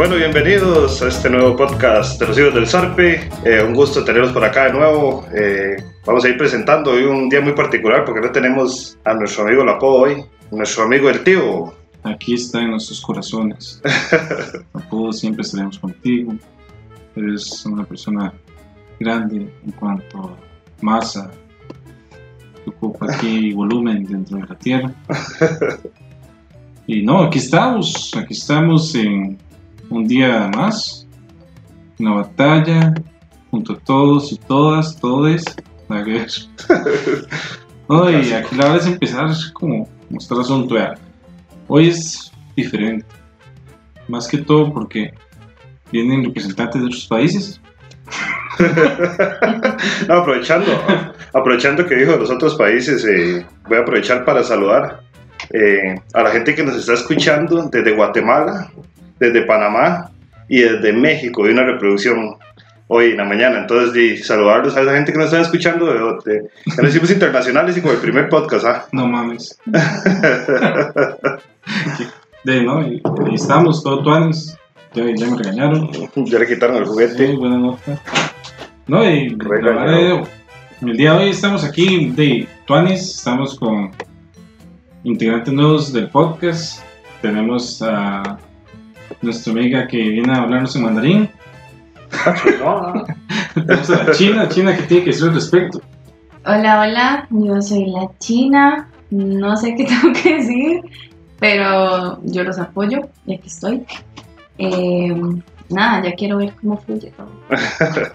Bueno, bienvenidos a este nuevo podcast de los hijos del Sarpe. Eh, un gusto tenerlos por acá de nuevo. Eh, vamos a ir presentando hoy un día muy particular porque no tenemos a nuestro amigo Lapo hoy, nuestro amigo el tío. Aquí está en nuestros corazones. Lapo, siempre estaremos contigo. Eres una persona grande en cuanto a masa que ocupa aquí volumen dentro de la tierra. Y no, aquí estamos, aquí estamos en un día más, una batalla, junto a todos y todas, todes, la guerra. No, y aquí la hora es empezar como mostrar asunto. Hoy es diferente, más que todo porque vienen representantes de otros países. No, aprovechando, aprovechando que dijo de los otros países, eh, voy a aprovechar para saludar eh, a la gente que nos está escuchando desde Guatemala, desde Panamá y desde México de una reproducción hoy en la mañana. Entonces, saludarlos a esa gente que nos está escuchando de, de, ya lo hicimos internacionales y con el primer podcast. ¿ah? No mames. De, no, y ahí estamos, todo tuanis. Ya, ya me regañaron. Ya le quitaron el juguete. Sí, buena nota. No, y verdad, el día de hoy estamos aquí de Tuanis, estamos con integrantes nuevos del podcast. Tenemos a nuestra amiga que viene a hablarnos en mandarín. No, Tenemos a la China, China que tiene que decir al respecto. Hola, hola, yo soy la China, no sé qué tengo que decir, pero yo los apoyo y aquí estoy. Eh, nada, ya quiero ver cómo fluye todo.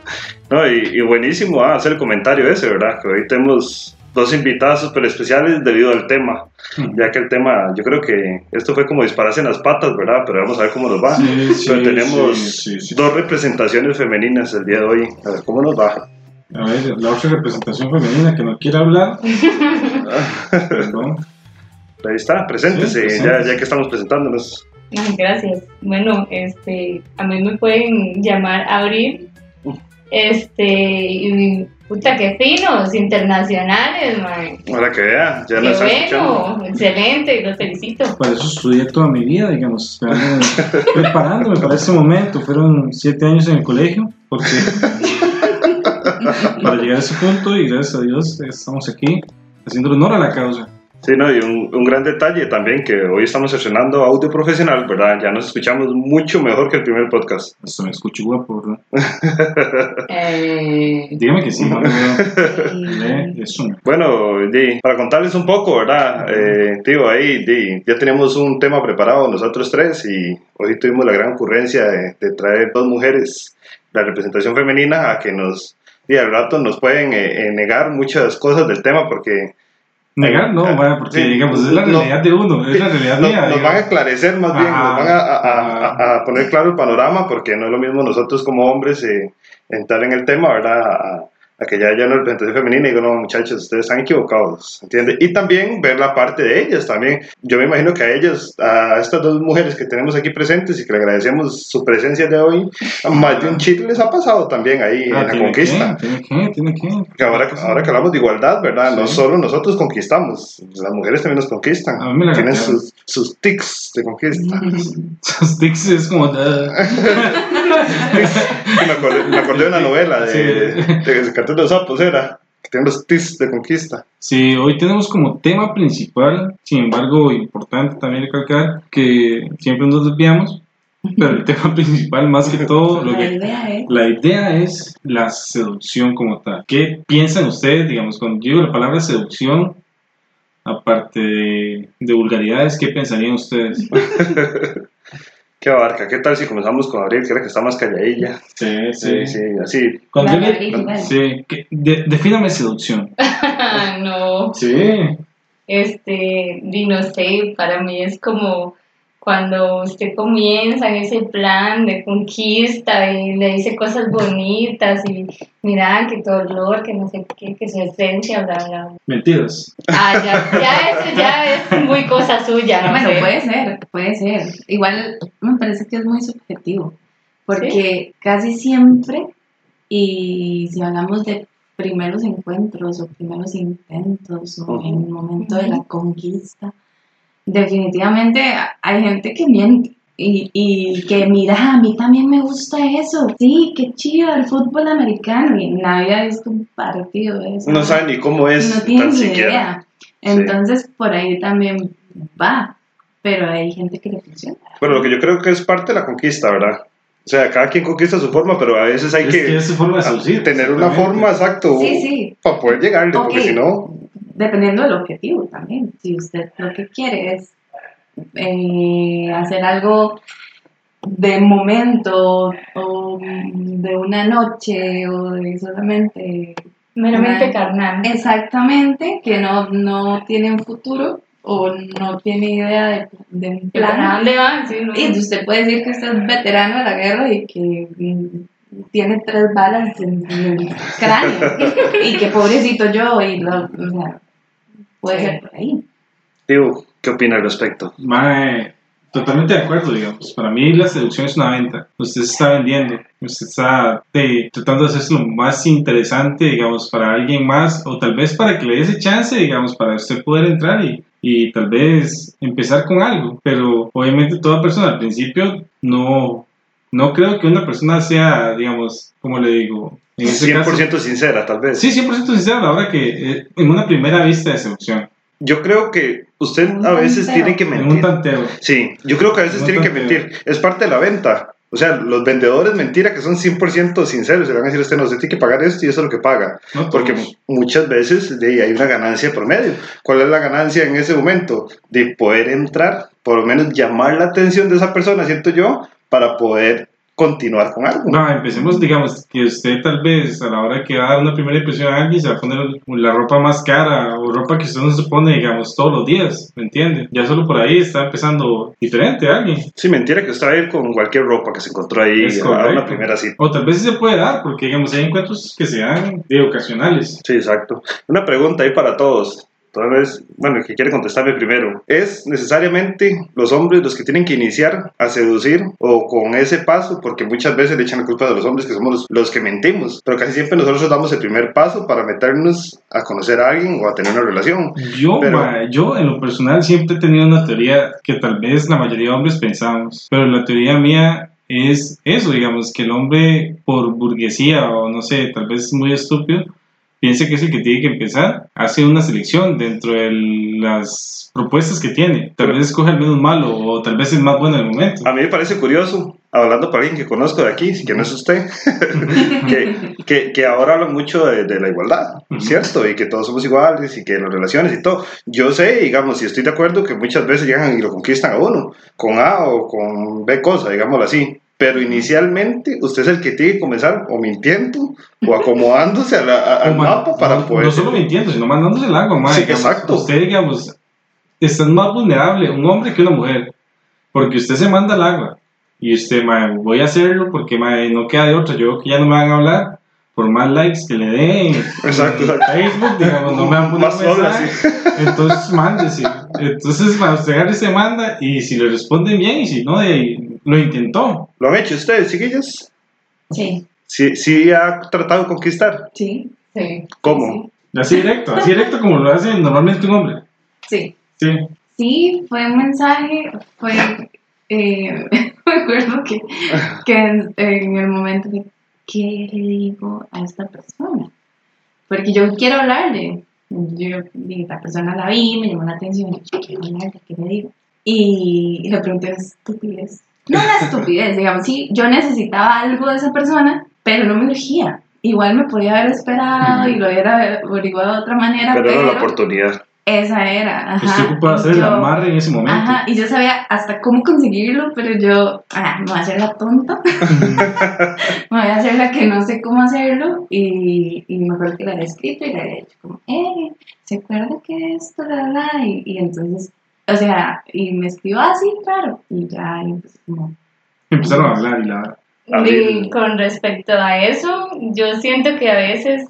no y, y buenísimo ah, hacer el comentario ese, ¿verdad? Que hoy tenemos dos invitados súper especiales debido al tema. Ya que el tema, yo creo que esto fue como dispararse en las patas, ¿verdad? Pero vamos a ver cómo nos va. Sí, sí, Pero tenemos sí, sí, sí. dos representaciones femeninas el día de hoy. A ver cómo nos va. A ver, la otra representación femenina que no quiere hablar. Perdón. Ahí está, preséntese, Sí, ya, preséntese. ya que estamos presentándonos. Ay, gracias. Bueno, este, a mí me pueden llamar Abril. Este, y puta, qué finos, internacionales, man. Para que vea, ya Qué escuchando. bueno, excelente, los felicito. Para eso estudié toda mi vida, digamos, preparándome para este momento. Fueron siete años en el colegio, porque para llegar a ese punto y gracias a Dios estamos aquí haciendo honor a la causa. Sí, no, y un, un gran detalle también que hoy estamos estrenando audio profesional, ¿verdad? Ya nos escuchamos mucho mejor que el primer podcast. Hasta me escucho guapo, ¿verdad? Eh, Dígame que sí, no. Eh, eso. Bueno, di, para contarles un poco, ¿verdad? Eh, tío, ahí di, ya teníamos un tema preparado nosotros tres y hoy tuvimos la gran ocurrencia de, de traer dos mujeres, la representación femenina, a que nos, di, al rato nos pueden eh, eh, negar muchas cosas del tema porque Negar, no, vaya, porque Sí, digamos, es la no. realidad de uno, es la realidad mía. nos digamos. van a esclarecer más bien, Ajá. nos van a, a- a- a poner claro el panorama porque no es lo mismo nosotros como hombres eh, entrar en el tema, ¿verdad? A, que ya haya una representación femenina y digo, no, muchachos, ustedes están equivocados, ¿entiendes? Y también ver la parte de ellas también. Yo me imagino que a ellas, a estas dos mujeres que tenemos aquí presentes y que le agradecemos su presencia de hoy, a más de un chile les ha pasado también ahí Ah, en la conquista. Que, tiene que, tiene que. Que ahora, ahora que hablamos de igualdad, ¿verdad? No Sí. solo nosotros conquistamos, las mujeres también nos conquistan. A mí me la Tienen sus, sus tics de conquista. Esos tics es como. me, acordé, me acordé de una novela de, Sí. de, de Cartel de los Sapos, era. Que tienen los tics de conquista. Sí, hoy tenemos como tema principal, sin embargo, importante también recalcar que siempre nos desviamos, pero el tema principal, más que todo, lo la que idea es La idea es la seducción como tal. ¿Qué piensan ustedes, digamos, cuando yo digo la palabra seducción, aparte de, de vulgaridades, qué pensarían ustedes? Qué abarca. ¿Qué tal si comenzamos con Abril, que era que está más calladilla? Sí, Sí, sí, así. Le- Gabriel, igual. sí, ¿qué- de- defíname seducción. no, Sí. este, no sé, para mí es como cuando usted comienza en ese plan de conquista y le dice cosas bonitas y mira que tu olor, que no sé qué, que su esencia, bla, bla. Mentiras. Ah, ya, ya eso ya es muy cosa suya, no Bueno, sé. puede ser, puede ser. Igual me parece que es muy subjetivo, porque casi siempre, y si hablamos de primeros encuentros o primeros intentos o en el momento de la conquista, definitivamente hay gente que miente. Y, y que mira, a mí también me gusta eso. Sí, qué chido el fútbol americano. Y nadie ha visto un partido de eso. No saben ni cómo es, no tan tienen ni siquiera. idea. Entonces, por ahí también va. Pero hay gente que le funciona. Pero lo que yo creo que es parte de la conquista, ¿verdad? O sea, cada quien conquista su forma, pero a veces hay es que, que es su forma de seducir. tener una forma exacto Sí, sí. para poder llegarle, porque si no, Dependiendo del objetivo también. Si usted lo que quiere es eh, hacer algo de momento o de una noche o de solamente Meramente carnal. exactamente que no, no tiene un futuro o no tiene idea de, de un ¿Para plan dónde? Sí, no. y usted puede decir que usted es veterano de la guerra y que mm, tiene tres balas en, en el cráneo y que pobrecito yo y lo, o sea, puede ser por ahí digo, ¿qué opina al respecto? Mae, totalmente de acuerdo, digamos. Para mí la seducción es una venta. Usted se está vendiendo. Usted está eh, tratando de hacerse lo más interesante, digamos, para alguien más. O tal vez para que le dé ese chance, digamos, para usted poder entrar y, y tal vez empezar con algo. Pero obviamente toda persona al principio no... No creo que una persona sea, digamos, como le digo, en ese caso... 100% sincera, tal vez. Sí, 100% sincero a la hora que eh, en una primera vista de seducción, Yo creo que usted Un a veces tanteo. tiene que en un mentir. tanteo. Sí, yo creo que a veces Un tienen que mentir. Es parte de la venta. O sea, los vendedores mentira que son 100% sinceros. Le van a decir usted, no, usted tiene que pagar esto y eso es lo que paga. No Porque todos. muchas veces de ahí hay una ganancia por medio. ¿Cuál es la ganancia en ese momento? De poder entrar, por lo menos llamar la atención de esa persona, siento yo, para poder continuar con algo. No, empecemos, digamos, que usted tal vez a la hora que va a dar una primera impresión a alguien se va a poner la ropa más cara o ropa que usted no se pone, digamos, todos los días, ¿me entiende? Ya solo por ahí está empezando diferente alguien. Sí, mentira que usted va a ir con cualquier ropa que se encontró ahí Es a una correcto. primera cita. O tal vez sí se puede dar, porque, digamos, hay encuentros que se dan de ocasionales. Sí, exacto. Una pregunta ahí para todos. Tal vez, bueno, el que quiere contestarme primero. ¿Es necesariamente los hombres los que tienen que iniciar a seducir o con ese paso? Porque muchas veces le echan la culpa a los hombres que somos los, los que mentimos. Pero casi siempre nosotros damos el primer paso para meternos a conocer a alguien o a tener una relación. Yo, Pero- ma, yo en lo personal siempre he tenido una teoría que tal vez la mayoría de hombres pensamos, pero la teoría mía es eso, digamos, que el hombre por burguesía o no sé, tal vez muy estúpido, piensa que es el que tiene que empezar, hace una selección dentro de las propuestas que tiene, tal vez escoge el menos malo o tal vez el más bueno en el momento. A mí me parece curioso, hablando para alguien que conozco de aquí, que no es usted, que, que, que ahora hablan mucho de, de la igualdad. ¿cierto? Y que todos somos iguales y que las relaciones y todo. Yo sé, digamos, y estoy de acuerdo que muchas veces llegan y lo conquistan a uno, con A o con B cosa, digámoslo así. Pero inicialmente usted es el que tiene que comenzar o mintiendo o acomodándose a la- a- al O ma- mapa para no, poder... no solo mintiendo, sino mandándose el agua, Sí, digamos, exacto. Usted, digamos, está más vulnerable un hombre que una mujer, porque usted se manda al agua y usted, ma, voy a hacerlo porque ma, no queda de otra. Yo que ya no me van a hablar, por más likes que le den Exacto. Facebook, digamos, no me van a poner Más mensaje. Entonces, mándese. Entonces, ma, usted se manda y si le responden bien y si no, de lo intentó. ¿Lo han hecho ustedes, chiquillos? sí Sí, sí ha tratado de conquistar. sí Sí. ¿Cómo? Así directo, así directo como lo hace normalmente un hombre. sí Sí. Sí, fue un mensaje, fue, eh, me acuerdo que, que en, en el momento de, ¿qué le digo a esta persona? Porque yo quiero hablarle, yo, la persona la vi, me llamó la atención, yo quiero hablarle, ¿qué le digo? Y, y le pregunté una estupidez. No una estupidez, digamos, sí, yo necesitaba algo de esa persona, pero no me urgía. Igual me podía haber esperado y lo hubiera averiguado de otra manera, Pero pero, era la oportunidad. Esa era. Ajá. Usted hacer el Yo- amarre en ese momento. Ajá, y yo sabía hasta cómo conseguirlo, pero yo, ah, me voy a hacer la tonta, me voy a hacer la que no sé cómo hacerlo, y, y me acuerdo que le había escrito y le había dicho como, eh, ¿se acuerda que esto, la, la? Y, y entonces, o sea, y me escribió así, claro, y ya, y pues como, Empezaron a hablar y la... Y con respecto a eso, yo siento que a veces,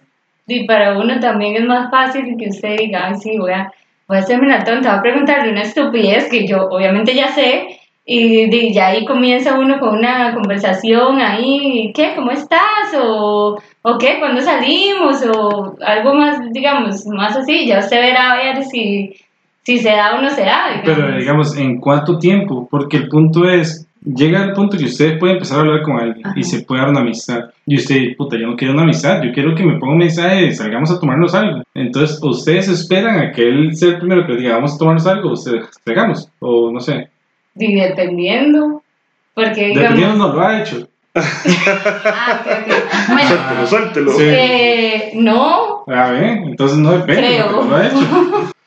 y para uno también es más fácil que usted diga, ay, sí, voy a, voy a hacerme la tonta, voy a preguntarle una estupidez que yo obviamente ya sé, y de, ya ahí comienza uno con una conversación ahí, ¿qué? ¿Cómo estás? O, o qué, ¿cuándo salimos? O algo más, digamos, más así, ya usted verá a ver si, si se da o no se da. Pero digamos, ¿en cuánto tiempo? Porque el punto es, llega el punto que usted puede empezar a hablar con alguien Ajá. y se puede dar una amistad. Y usted, puta, yo no quiero una amistad, yo quiero que me ponga un mensaje, salgamos a tomarnos algo. Entonces, ustedes esperan a que él sea el primero que les diga, vamos a tomarnos algo, ustedes salgamos, o no sé. Y dependiendo. Porque digamos. Dependiendo, no lo ha hecho. Ah. Bueno, Suéltelo, suéltelo. Sí. eh, no, A ver, entonces no depende, Creo. lo ha hecho.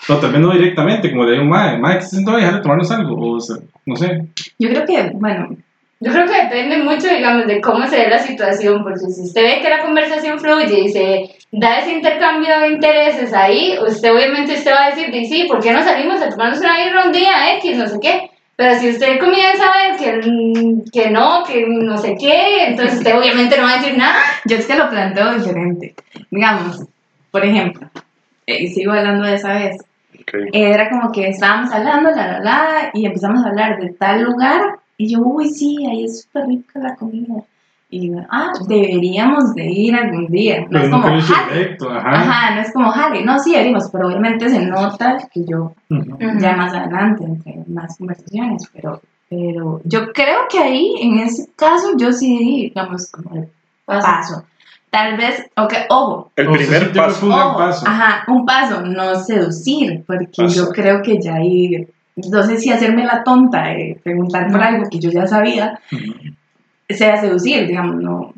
O también no directamente, como le digo, madre, madre, ¿qué se siente dejar de tomarnos algo? O sea, no sé. yo creo que, bueno, Yo creo que depende mucho, digamos, de cómo se ve la situación, porque si usted ve que la conversación fluye y se da ese intercambio de intereses ahí, usted obviamente usted va a decir, "Di, sí, ¿por qué no salimos a tomarnos una birra un día X, no sé qué? Pero si usted comienza a ver que, mm, que no, que no sé qué, entonces usted obviamente no va a decir nada. yo es que lo planteo diferente. Digamos, por ejemplo, eh, y sigo hablando de esa vez, Era como que estábamos hablando, la, la, la, y empezamos a hablar de tal lugar, y yo, uy, sí, ahí es súper rica la comida. Y yo, ah, deberíamos de ir algún día. No Pero es como, directo, ajá. Ajá, no es como, jale. No, sí, deberíamos, pero obviamente se nota que yo, ya más adelante, entre más conversaciones, pero, pero yo creo que ahí, en ese caso, yo sí, digamos, como el paso. Tal vez, ok, ojo, El O sea, primer paso. un paso. Ajá, un paso, no seducir, porque Paso. yo creo que ya ahí, no sé si hacerme la tonta de preguntar por algo que yo ya sabía, sea seducir, digamos, no.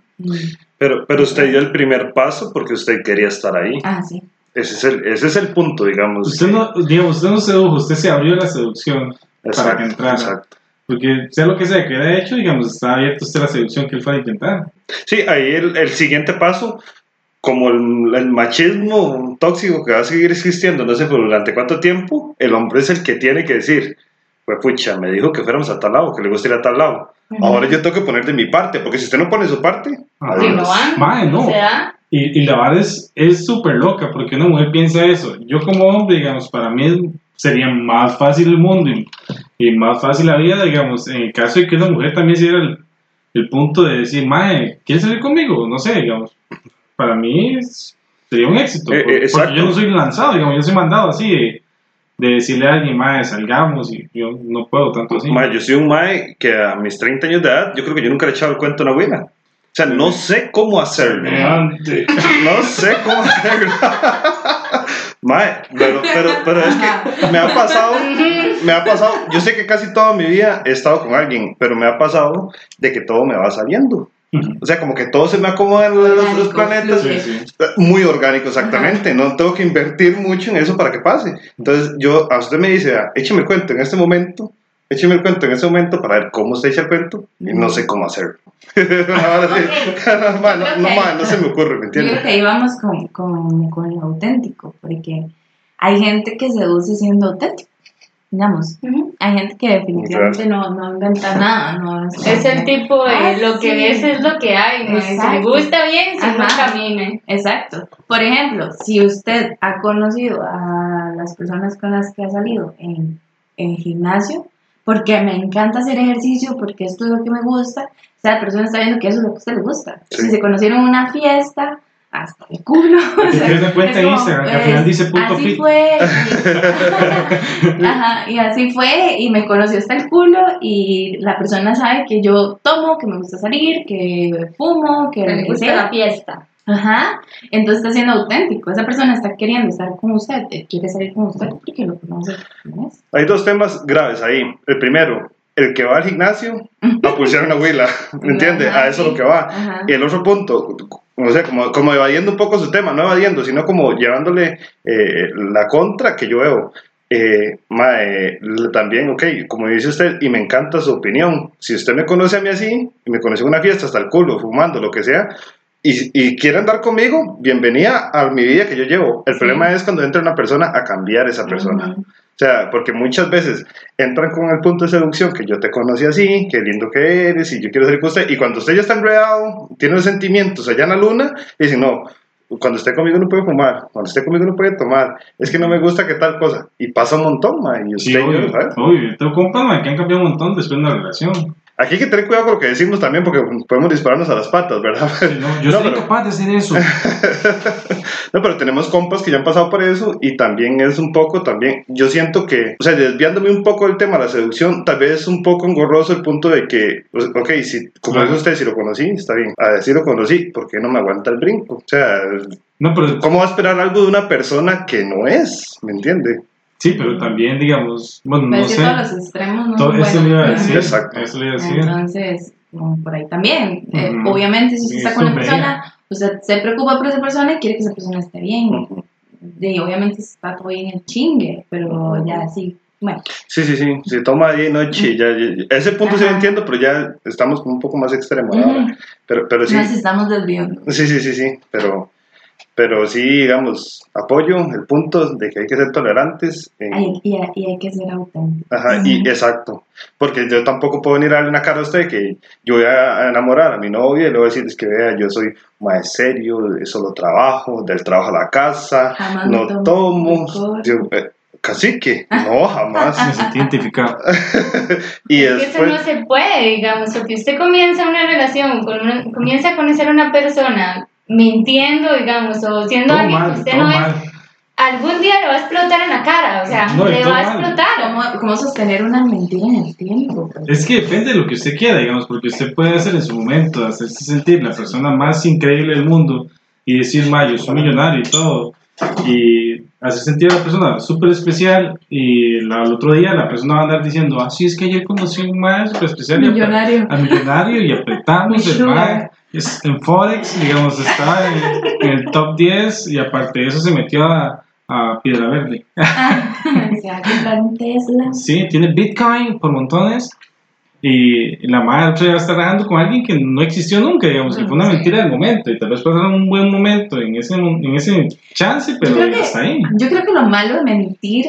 Pero, pero usted dio el primer paso porque usted quería estar ahí. Ah, sí. Ese es el, ese es el punto, digamos. Usted no, digamos, usted no sedujo, usted se abrió a la seducción. para que entrara. exacto. Porque sea lo que sea que hubiera hecho, digamos, está abierto usted la seducción que él fuera a intentar. Sí, ahí el, el siguiente paso, como el, el machismo tóxico que va a seguir existiendo, no sé por durante cuánto tiempo, el hombre es el que tiene que decir, pues pucha, me dijo que fuéramos a tal lado, que le gusta ir a tal lado. Ahora yo tengo que poner de mi parte, porque si usted no pone su parte, Ajá. Sí, no van, Mae, no. Y, y la vara es es súper loca, porque una mujer piensa eso. Yo como hombre, digamos, para mí es- sería más fácil el mundo y, y más fácil la vida, digamos, en el caso de que una mujer también se diera el, el punto de decir, mae, ¿quieres salir conmigo? No sé, digamos, para mí es- sería un éxito. Eh, eh, por- porque yo no soy lanzado, digamos, yo soy mandado así de, de decirle a alguien, mae, salgamos y yo no puedo tanto así. Mae, yo soy un mae que a mis 30 años de edad, yo creo que yo nunca le he echado el cuento a una abuela. O sea, no sé cómo hacerlo. No sé cómo hacerlo. Mae, pero, pero, pero es que me ha pasado, me ha pasado, yo sé que casi toda mi vida he estado con alguien, pero me ha pasado de que todo me va saliendo. O sea, como que todo se me acomoda en los, los planetas. Sí, sí. Muy orgánico, exactamente. No tengo que invertir mucho en eso para que pase. Entonces, yo, a usted me dice, "Ah, écheme el cuento en este momento, écheme el cuento en este momento para ver cómo se echa el cuento y no sé cómo hacerlo. Ahora sí, ma, no, no, no se me ocurre, ¿me Yo creo entiendes? que ahí vamos con, con, con lo auténtico, porque hay gente que seduce siendo auténtico. Digamos, ujú. hay gente que definitivamente no, no inventa nada. No es, es el tipo de Ah, lo que sí. ves es lo que hay, ¿no? Si le gusta bien, si no camine. Exacto. Por ejemplo, si usted ha conocido a las personas con las que ha salido en, en gimnasio, porque me encanta hacer ejercicio, porque esto es lo que me gusta, o sea, la persona está viendo que eso es lo que a usted le gusta. Sí. Si se conocieron en una fiesta, hasta el culo. o sea, una cuenta como, Instagram que al pues, final dice punto así fit. fue. y- Ajá, y así fue, y me conoció hasta el culo, y la persona sabe que yo tomo, que me gusta salir, que fumo, que que gusta sea. la fiesta. Ajá, entonces está siendo auténtico. Esa persona está queriendo estar con usted, quiere salir con usted porque lo conoce. Hay dos temas graves ahí. El primero, el que va al gimnasio a pulsar una huila, ¿me entiendes? A eso es lo que va. Ajá. Y el otro punto, o sea, como, como evadiendo un poco su tema, no evadiendo, sino como llevándole eh, la contra que yo veo. Eh, mae, también, ok, como dice usted, y me encanta su opinión. Si usted me conoce a mí así, y me conoce en una fiesta hasta el culo, fumando, lo que sea, y, y quiere andar conmigo, bienvenida a mi vida que yo llevo. El Sí. problema es cuando entra una persona a cambiar esa persona. O sea, porque muchas veces entran con el punto de seducción que yo te conocí así, qué lindo que eres y yo quiero salir con usted. Y cuando usted ya está enredado, tiene los sentimientos allá en la luna, dicen, no, cuando esté conmigo no puede fumar, cuando esté conmigo no puede tomar, es que no me gusta que tal cosa. Y pasa un montón, ma, y usted Sí, y yo, obvio, ¿sabes? obvio. Tengo compas man, que han cambiado un montón después de una relación. Aquí hay que tener cuidado con lo que decimos también porque podemos dispararnos a las patas, ¿verdad? Sí, no, yo No, soy pero- capaz de hacer eso. No, pero tenemos compas que ya han pasado por eso y también es un poco, también, yo siento que, o sea, desviándome un poco del tema de la seducción, tal vez es un poco engorroso el punto de que, pues, ok, si, como Claro. dice usted, si lo conocí, está bien, a decir lo conocí, ¿por qué no me aguanta el brinco? O sea, No, pero ¿cómo va a esperar algo de una persona que no es? ¿Me entiende? Sí, pero también, digamos, bueno, Pero no es sé. todos los extremos no Todo eso le iba a buenos. decir. Exacto. Eso le iba a decir. Entonces, por ahí también. Eh, Ujú. obviamente, si usted está con una persona, usted se preocupa por esa persona y quiere que esa persona esté bien. Ujú. Y obviamente está todo bien en chingue, pero ya sí. Bueno, Sí, sí, sí, se toma y noche, ya, ya- ese punto sí lo Ajá. entiendo, pero ya estamos un poco más extremos ahora. Pero, pero sí. nos estamos desviando. Sí, sí, sí, sí, pero, pero sí, digamos, apoyo el punto de que hay que ser tolerantes. eh, Ay, y, y hay que ser auténtico. ajá, y exacto, porque yo tampoco puedo venir a darle una cara a usted que yo voy a enamorar a mi novia y le voy a decir, es que vea, yo soy más serio, solo trabajo, del trabajo a la casa, Jamás no me tomo tomo, yo, eh, cacique, no, Me jamás. sentí identificado. y Es que eso no después, se puede, digamos, porque usted comienza una relación, con una- comienza a conocer a una persona mintiendo, digamos, o siendo Todo alguien que usted no es, algún día le va a explotar en la cara, o sea, No, le va a explotar. ¿Cómo, cómo sostener una mentira en el tiempo? Es que depende de lo que usted quiera, digamos, porque usted puede hacer en su momento, hacerse sentir la persona más increíble del mundo y decir, ma, yo soy millonario y todo, y hacer sentir a la persona súper especial y la- al otro día la persona va a andar diciendo, ah, sí, es que ayer conocí a un súper especial Millonario. a millonario y apretamos el sugar. mae es en Forex, digamos, está en, en el top 10 y aparte de eso se metió a, a Piedra Verde. Se va a comprar un Tesla. Sí, tiene Bitcoin por montones. Y la madre va a estar trabajando con alguien que no existió nunca, digamos, que fue una Sí. mentira del momento. Y tal vez pasaron un buen momento en ese, en ese chance, pero hasta ahí. Yo creo que lo malo de mentir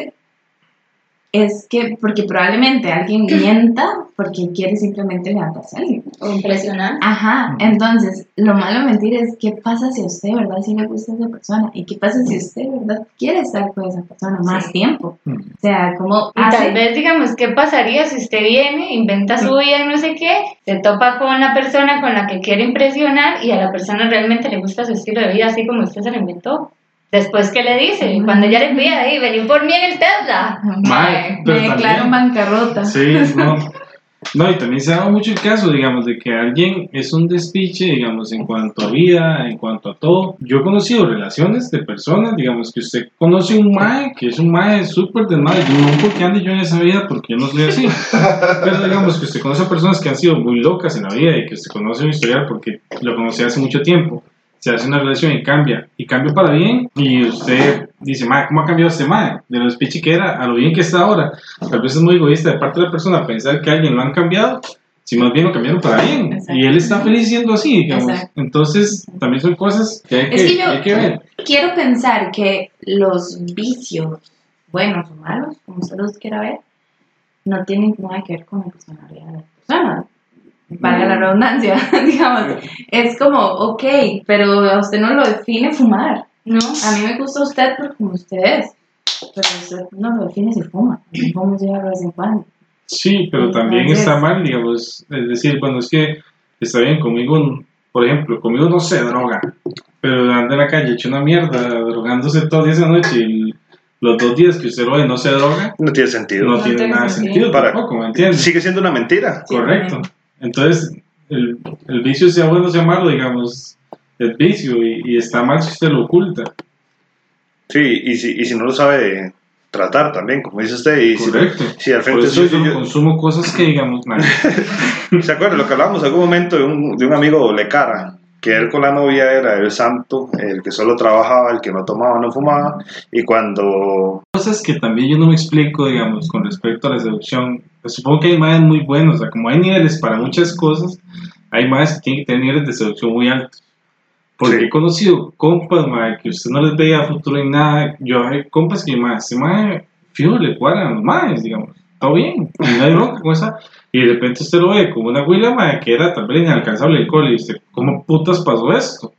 es que, porque probablemente alguien mienta porque quiere simplemente levantarse a alguien. O impresionante. Ajá, entonces, lo malo mentir es qué pasa si a usted, ¿verdad? Si le gusta esa persona y qué pasa si usted, ¿verdad? Quiere estar con esa persona más Sí. tiempo. O sea, como Y tal vez, digamos, ¿qué pasaría si usted viene, inventa su vida y no sé qué, se topa con la persona con la que quiere impresionar y a la persona realmente le gusta su estilo de vida así como usted se lo inventó? Después, ¿qué le dice? Ujú. Cuando ya le pide ahí, vení por mí en el Tesla. Mae, me declaro bancarrota. Sí, no. No, y también se ha dado mucho el caso, digamos, de que alguien es un despiche, digamos, en cuanto a vida, en cuanto a todo. Yo he conocido relaciones de personas, digamos, que usted conoce un mae, que es un mae súper de madre, yo no porque ande yo en esa vida, porque yo no soy así. Pero digamos que usted conoce a personas que han sido muy locas en la vida y que usted conoce un historial porque lo conocí hace mucho tiempo. Se hace una relación y cambia, y cambia para bien, y usted dice, mae, ¿cómo ha cambiado este mae? De lo despiche que era a lo bien que está ahora. Tal vez es muy egoísta de parte de la persona pensar que alguien lo han cambiado, si más bien lo cambiaron para bien. Exacto. Y él está feliz siendo así, digamos. Exacto. Entonces, también son cosas que hay que, Es que yo- hay que ver. Quiero pensar que los vicios, buenos o malos, como usted los quiera ver, no tienen nada que ver con la personalidad de la persona. Valga la redundancia, digamos. Es como, ok, pero a usted no lo define fumar. ¿No? A mí me gusta usted por como usted es, pero usted no lo define si fuma. Si fuma ya de vez en cuando. Sí, pero también Entonces- está mal, digamos. Es decir, bueno, es que está bien conmigo, por ejemplo, conmigo no se droga, pero anda en la calle hecho una mierda, drogándose días de noche y los dos días que usted lo ve no se droga, no tiene sentido. no, No tiene tiene nada de sentido. sentido Para- tampoco, ¿me entiendes? Sigue siendo una mentira. Sí, Correcto. también. Entonces, el, el vicio sea bueno o sea malo, digamos, es vicio y, y está mal si usted lo oculta. Sí, y si, y si no lo sabe tratar también, como dice usted, y si, Correcto. si al Por frente eso yo yo- consumo cosas que, digamos, nadie. ¿se acuerda lo que hablábamos en algún momento de un, de un amigo doble cara? Que él con la novia era el santo, el que solo trabajaba, el que no tomaba, no fumaba, y cuando cosas que también yo no me explico, digamos, con respecto a la seducción. Pues supongo que hay madres muy buenos, o sea, como hay niveles para muchas cosas, hay madres que tienen que tener niveles de seducción muy altos. Porque Sí. he conocido compas, madre, que usted no les veía futuro en nada. Yo hay compas que, madre, ese madre, fijo, le cuadran los madres, digamos. Todo bien, y no hay bronca con esa. Y de repente usted lo ve como una huila, madre, que era tal vez inalcanzable el cole, y usted, ¿cómo putas pasó esto?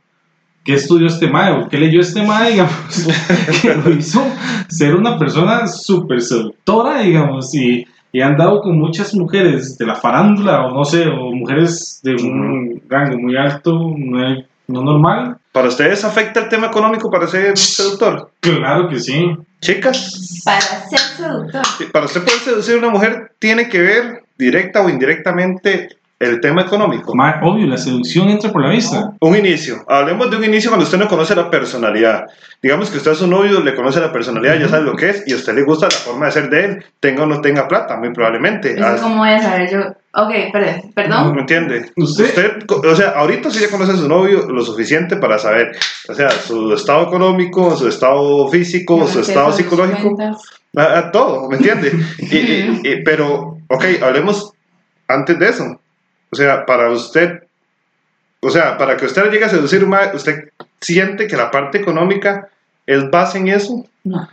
¿Qué estudió este mae? ¿O qué leyó este mae, digamos? que lo hizo ser una persona súper seductora, digamos, y, y han dado con muchas mujeres de la farándula, o no sé, o mujeres de un rango muy alto, no, no normal. ¿Para ustedes afecta el tema económico para ser seductor? Claro que sí. Chicas, Para ser seductor. para usted poder seducir a una mujer, tiene que ver directa o indirectamente el tema económico. Ma- obvio, la seducción entra por la vista. Un inicio. Hablemos de un inicio cuando usted no conoce la personalidad. Digamos que usted a su novio le conoce la personalidad, ya sabe lo que es, y a usted le gusta la forma de ser de él, tenga o no tenga plata, muy probablemente. Eso Ah, es como voy a saber yo. Ok, perdón. ¿Perdón? ¿Me entiende? ¿Usted? co- o sea, ahorita sí ya conoce a su novio lo suficiente para saber, o sea, su estado económico, su estado físico, su estado psicológico, a, a todo, ¿me entiende? Y- y- y- pero, ok, hablemos antes de eso. O sea, para usted, o sea, para que usted llegue a seducir, ma- ¿usted siente que la parte económica es base en eso? No,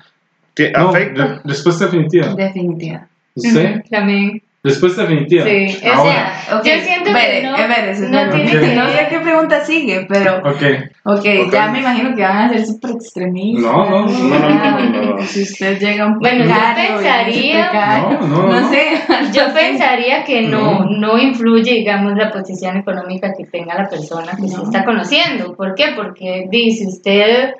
¿Tie- No, ¿Afecta? re- respuesta definitiva. definitiva. ¿Usted? Ujú, También. Respuesta definitiva. Sí, o Ahora. sea, yo siento que no, tiene que No sé qué pregunta sigue, pero. Ok. Ok, Ok. ya me imagino que van a ser súper extremistas. No, no, no, no, no, no, no. Si usted llega a un Bueno, yo precario pensaría- precario, No, no, no. no sé. Yo pensaría que no, No. influye, digamos, la posición económica que tenga la persona que se está conociendo. ¿Por qué? Porque dice usted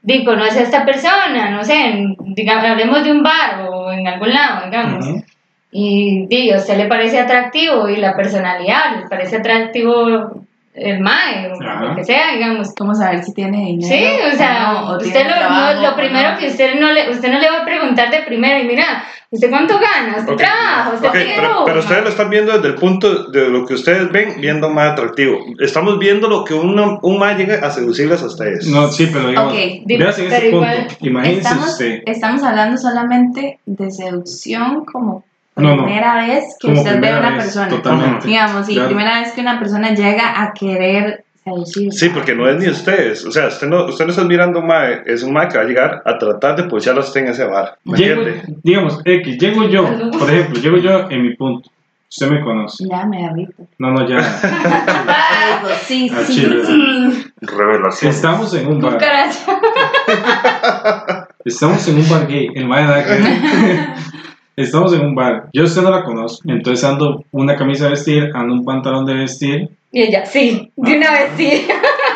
di, conoce a esta persona, no sé, digamos, hablemos de un bar o en algún lado, digamos, Ujú. Y di, a usted le parece atractivo y la personalidad, le parece atractivo el mae, Ajá. lo que sea, digamos. ¿Cómo saber si tiene dinero? Sí, o sea, no, o usted lo, no- trabajo, lo primero no. que usted no le, usted no le va a preguntar de primero, y mira, ¿usted cuánto gana? ¿Usted trabaja? ¿Usted Ok, tiene pero, pero ustedes lo están viendo desde el punto de lo que ustedes ven, viendo más atractivo. Estamos viendo lo que uno, un más llega a seducirles a ustedes. No, sí, pero digamos, Ok, di- veas en ese pero punto. Estamos, usted. estamos hablando solamente de seducción como No, no. primera vez que Como usted ve a primera una vez, persona. totalmente. Digamos, y Claro. primera vez que una persona llega a querer seducir. Sí, porque no es ni ustedes. O sea, usted no, usted no está mirando un mae, es un mae que va a llegar a tratar de pulsar a usted en ese bar. ¿Me Llego, entiende? digamos, X, llego yo, por ejemplo, llego yo en mi punto. Usted me conoce. Ya me derrito. No, no, ya. Digo, sí, Al sí. chile. Revelación. Estamos en un bar. Estamos en un bar gay. El mae da que- Estamos en un bar. Yo a usted no la conozco. Entonces ando una camisa de vestir, ando un pantalón de vestir, Y ella, sí, de una vez sí.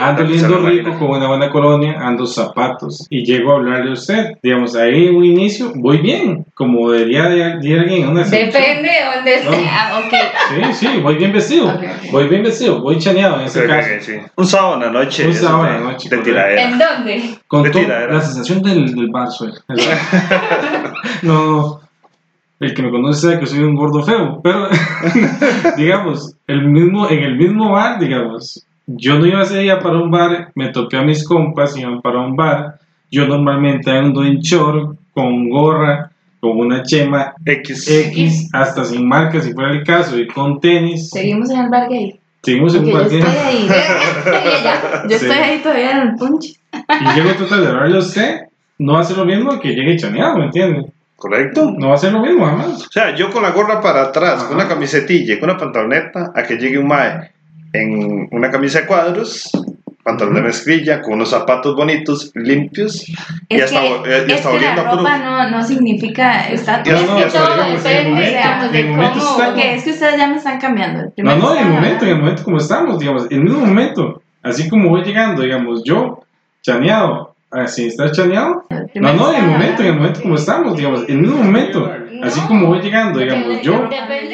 ando lo rico con una buena colonia, ando zapatos y llego a hablarle a usted. Digamos, ahí en un inicio voy bien, como debería de, alguien en una. Depende de dónde No. Ah, ok. Sí, sí, voy bien vestido. Ok, ok. Voy bien vestido, voy chaneado en ese ok, caso. ok, sí. Un sábado en la noche. Un sábado en la noche, De tiradera. ¿En dónde? Con De tiradera. la sensación del, del bar soy. no, no. El que me conoce sabe que soy un gordo feo, pero digamos, el mismo, en el mismo bar, digamos, yo no iba ese día para un bar, me topé a mis compas, iban para un bar, yo normalmente ando en short, con gorra, con una chema X. X, hasta sin marca si fuera el caso, y con tenis. Seguimos en el bar gay. Seguimos en yo bar estoy gay. ahí. Y ella, Yo Sí. estoy ahí todavía en el punch. Y llego tratar de hablarle a usted, no hace lo mismo que llegue chaneado, ¿me entiende? ¿Correcto? No va a ser lo mismo, jamás. O sea, yo con la gorra para atrás, Ajá. con una camisetilla con una pantaloneta, a que llegue un mae en una camisa de cuadros, pantalón de mezclilla, con unos zapatos bonitos, limpios, y Es hasta, que, eh, y es hasta que oliendo la a puro. ropa no, no significa estatus. Ya es no, que todo depende, digamos, de momento cómo... Porque es que ustedes ya me están cambiando. El No, no, en el momento, en el momento como estamos, digamos, en el mismo momento, así como voy llegando, digamos, yo, chaneado, así está chaneado. el No, no, en el momento, en el momento como estamos, digamos, en el mismo momento, así como voy llegando, digamos, yo,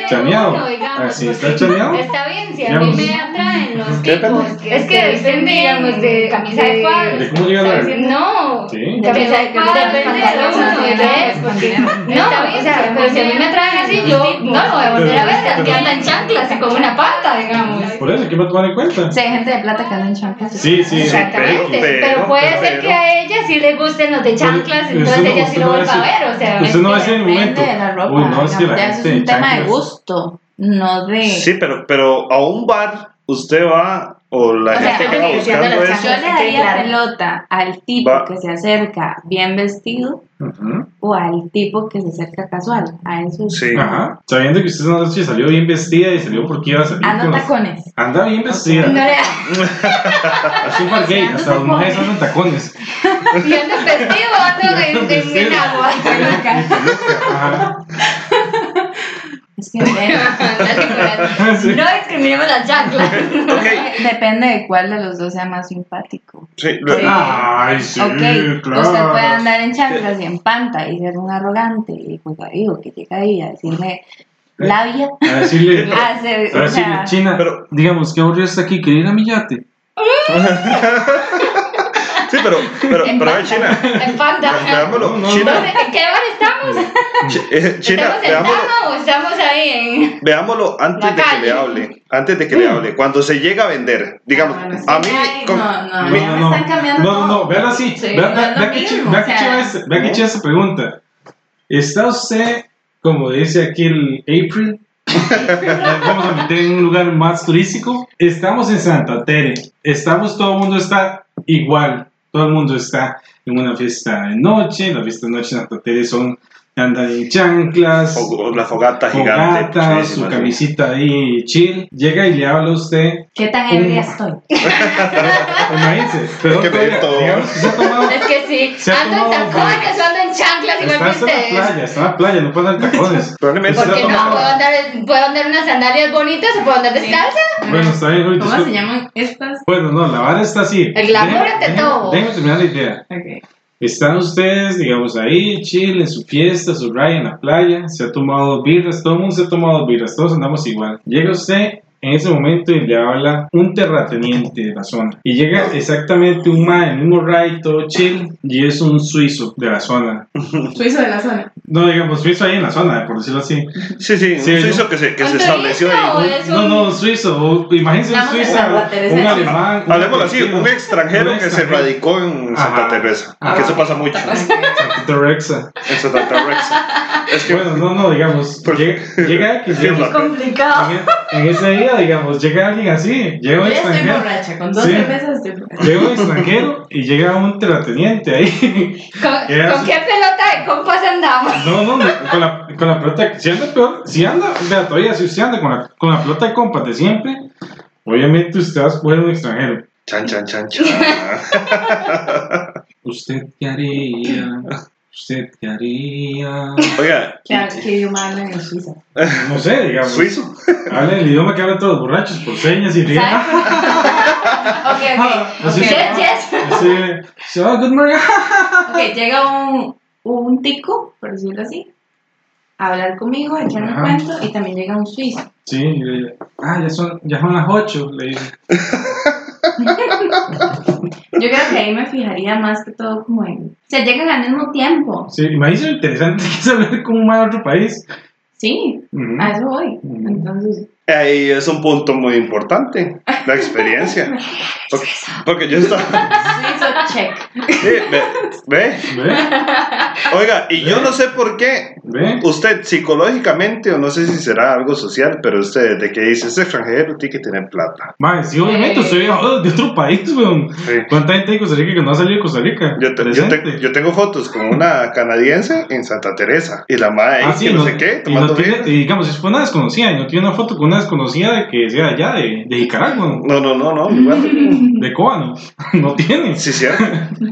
chaneado, así está porque chaneado. Está bien, si a mí me atraen los Depende. tipos. Es que depende, digamos, de camisa de cuadros. ¿De cómo llega la ¿Sabes? No, Sí. camisa de cuadros depende de uno. Porque no, o sea, pero si a mí me atraen yo no lo voy a volver a ver, así anda en chanclas y con una pata, digamos. Por eso, ¿qué va a tomar en cuenta? Sí, hay gente de plata que anda en chanclas. Sí, sí. Exactamente, pero- pero, pero- puede ser que a ella sí le gusten los de chanclas, entonces no- ella sí lo vuelva a ver, o sea, usted no va a en el Depende momento. de la ropa. Uy, no, es que la gente es un tema de gusto, no de... Sí, pero, pero a un bar usted va o la O sea, gente estoy va diciendo buscando eso. Yo le daría Claro. pelota al tipo Va. que se acerca bien vestido Ujú. o al tipo que se acerca casual. A eso es- Sí. Ajá. Sabiendo que usted esa noche salió bien vestida y salió porque iba a salir Anda con- tacones. Anda bien vestida. no le bar gay, hasta las tacones. mujeres andan tacones. y ando vestido, ando en, en, en agua. Es que. No discriminemos las chanclas. Ok, depende de cuál de los dos sea más simpático. sí, lo- Sí. Ay, sí, claro. usted puede andar en chanclas y en panta y ser un arrogante y pues digo que llega ahí a decirme labia, A decirle, a hacer, a o decirle, sea, China, Pero- digamos, ¿qué aburrido está aquí? ¿Quería ir a mi yate? sí, pero, pero, En pero. China, En panda. veámoslo, No, no, China, ¿Dónde- ¿En qué bar estamos? Chi- eh, China, ¿Estamos en veámoslo, o estamos ahí en.? veámoslo antes de que le hable, antes de que le hable, cuando se llega a vender, digamos, Ah, bueno, sí, a mí, con- no, no, mi- ya me están cambiando no, no, no, véalo así. Sí, vea, no que chi- mismo, vea o que sea. chiva es- vea que chiva esa pregunta. ¿Está usted, como dice aquí el April, vamos a meter en un lugar más turístico? Estamos en Santa Tere. Estamos, todo el mundo está igual. Todo el mundo está en una fiesta de noche. Las fiestas de noche en Santa Tere son andan en chanclas. o- la fogata gigante, Fogata, pues, sí, su camisita ahí chill, llega y le habla a usted, ¿Qué tan ebria estoy? imagínense, pero Es que todavía, ve todo. digamos que se ha tomado, Es que sí. Se ha Ando en tacones, ando en chanclas, igual está, en la playa, está en la playa, no puede dar tacones. Probablemente Se ha Porque no tomado- puedo andar, puedo andar unas sandalias bonitas o puedo andar descalza. Bueno, está bien, ¿Cómo se llaman estas? Bueno, no, la vara está así. El glamour ante todo. Déjeme terminar la idea. Ok. Están ustedes, digamos, ahí, chill, en su fiesta, su raya en la playa, se ha tomado dos birras, todo el mundo se ha tomado dos birras, todos andamos igual. Llega usted en ese momento y le habla un terrateniente de la zona. Y llega exactamente un ma en el mismo ride, todo chill, y es un suizo de la zona. Suizo de la zona. No, digamos, suizo ahí en la zona, por decirlo así. Sí, sí, un suizo ¿no? que se, que ¿Un se estableció ahí. es No, un- no, suizo, imagínense un suizo, Teresa. un alemán. un Hablemoslo así, un extranjero Un que se radicó en Santa Ajá. Teresa. Ajá. Que eso pasa mucho. Santa Rexa. En Santa Teresa. Es que, Bueno, no, no, digamos, Por- llega, llega que, Sí, Complicado. en, en ese día, digamos, llega alguien así, llega Yo un estoy extranjero, borracha, con dos Sí. cervezas estoy borracha. llega un extranjero y llega un terrateniente ahí. ¿Con, ¿Qué ¿con qué pelota de compas andamos? No, no, no, con la, con la pelota, si anda peor, si anda, vea, todavía, si usted anda con la, con la pelota de compas de siempre, obviamente usted va a escoger un extranjero. chan, chan, chan, chan. ¿Usted qué haría? ¿Usted qué haría? Oiga, ¿Qué, qué idioma hablan en Suiza? No sé, digamos. suizo. Habla el idioma que hablan todos los borrachos, por señas y ríen. Ok, ok. Así ok. es. Yes, yes. Así, so, "Oh, good morning. Ok, llega un, un tico, por decirlo así, a hablar conmigo, a echarme Ajá. cuento, y también llega un suizo. Sí, y le- ah, ya son, ya son las 8, le dice. Yo creo que ahí me fijaría más que todo como en... O sea, llegan al mismo tiempo. Sí, imagínese lo interesante que con un man de otro país. Sí, Ujú. a eso voy. Ujú. Entonces, Ahí es un punto muy importante, la experiencia. Porque, porque yo estaba... suizo check. Sí, ve, ve. ¿Ve? Oiga, y yo no sé por qué ¿Ve? usted psicológicamente, o no sé si será algo social, pero usted de que dice, este extranjero tiene que tener plata. Man, sí, obviamente, oh, de otro país, weón. Sí. ¿Cuánta gente de Costa Rica que no ha salido de Costa Rica? Yo, te- yo, te- yo tengo fotos con una canadiense en Santa Teresa y la madre Ah, ahí, sí, que no, no- sé qué, y, no tomando tiene, y digamos, si fue una desconocida, y no tiene una foto con una desconocida de que sea allá, de, de Nicaragua, No, no, no, no. igual. de Cóbano. No tiene. Sí, cierto.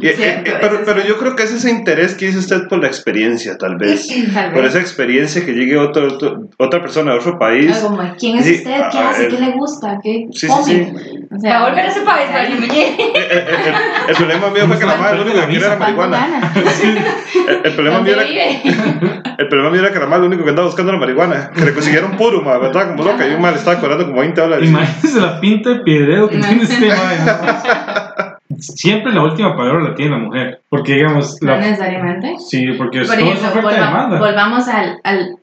Y- Cierto, eh, pero, pero sí. yo creo que es ese interés que dice usted por la experiencia, tal vez. Tal Por vez. esa experiencia que llegue otro, otro- otra persona de otro país. Algo como, ¿quién es Sí, usted? ¿Qué a hace? ver. ¿Qué le gusta? ¿Qué Sí, sí, come? sí. O sea, Va a volver a su país, sea, pero me llegue. El, el problema mío fue que la madre lo único que quería era ¿cuánto marihuana. El, el problema mío ¿Dónde era, vive? el problema mío era que la madre lo único que andaba buscando era marihuana. Que le consiguieron puro, madre. Estaba como loca y un mal estaba cobrando como 20 dólares. Imagínese la pinta de piedrero que tiene este más. Siempre la última palabra la tiene la mujer. Porque, digamos, No la, necesariamente. sí, porque es Por es ejemplo, oferta y volvamos, demanda. volvamos al, al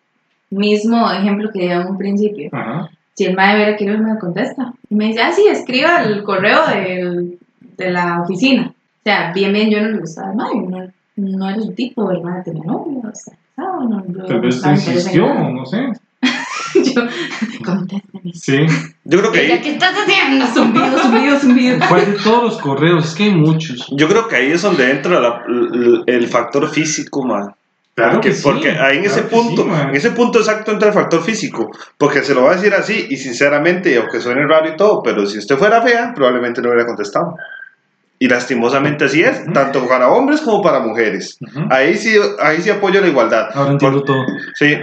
mismo ejemplo que di en un principio. Ajá. Si el madre vera quiere, me contesta. Y me dice, ah, sí, escriba el correo del- de la oficina. O sea, bien, bien, yo no le gustaba al madre. No, no era su tipo, el madre tenía novio, o sea, no, no, yo Tal vez insistió, no sé. Yo, contéstame. Sí. Yo creo que ahí, ¿Qué estás haciendo? Zumbido, zumbido, zumbido. ¿Cuál de todos los correos? Es que hay muchos. yo creo que ahí es donde entra la- l- el factor físico, man. Claro porque, que sí, porque ahí en claro ese punto, sí, en ese punto exacto entra el factor físico, porque se lo va a decir así y sinceramente, aunque suene raro y todo, pero si usted fuera fea, probablemente no hubiera contestado. Y lastimosamente así es, Ujú. tanto para hombres como para mujeres. Ujú. Ahí sí, ahí sí apoyo la igualdad. Ahora entiendo todo. Sí,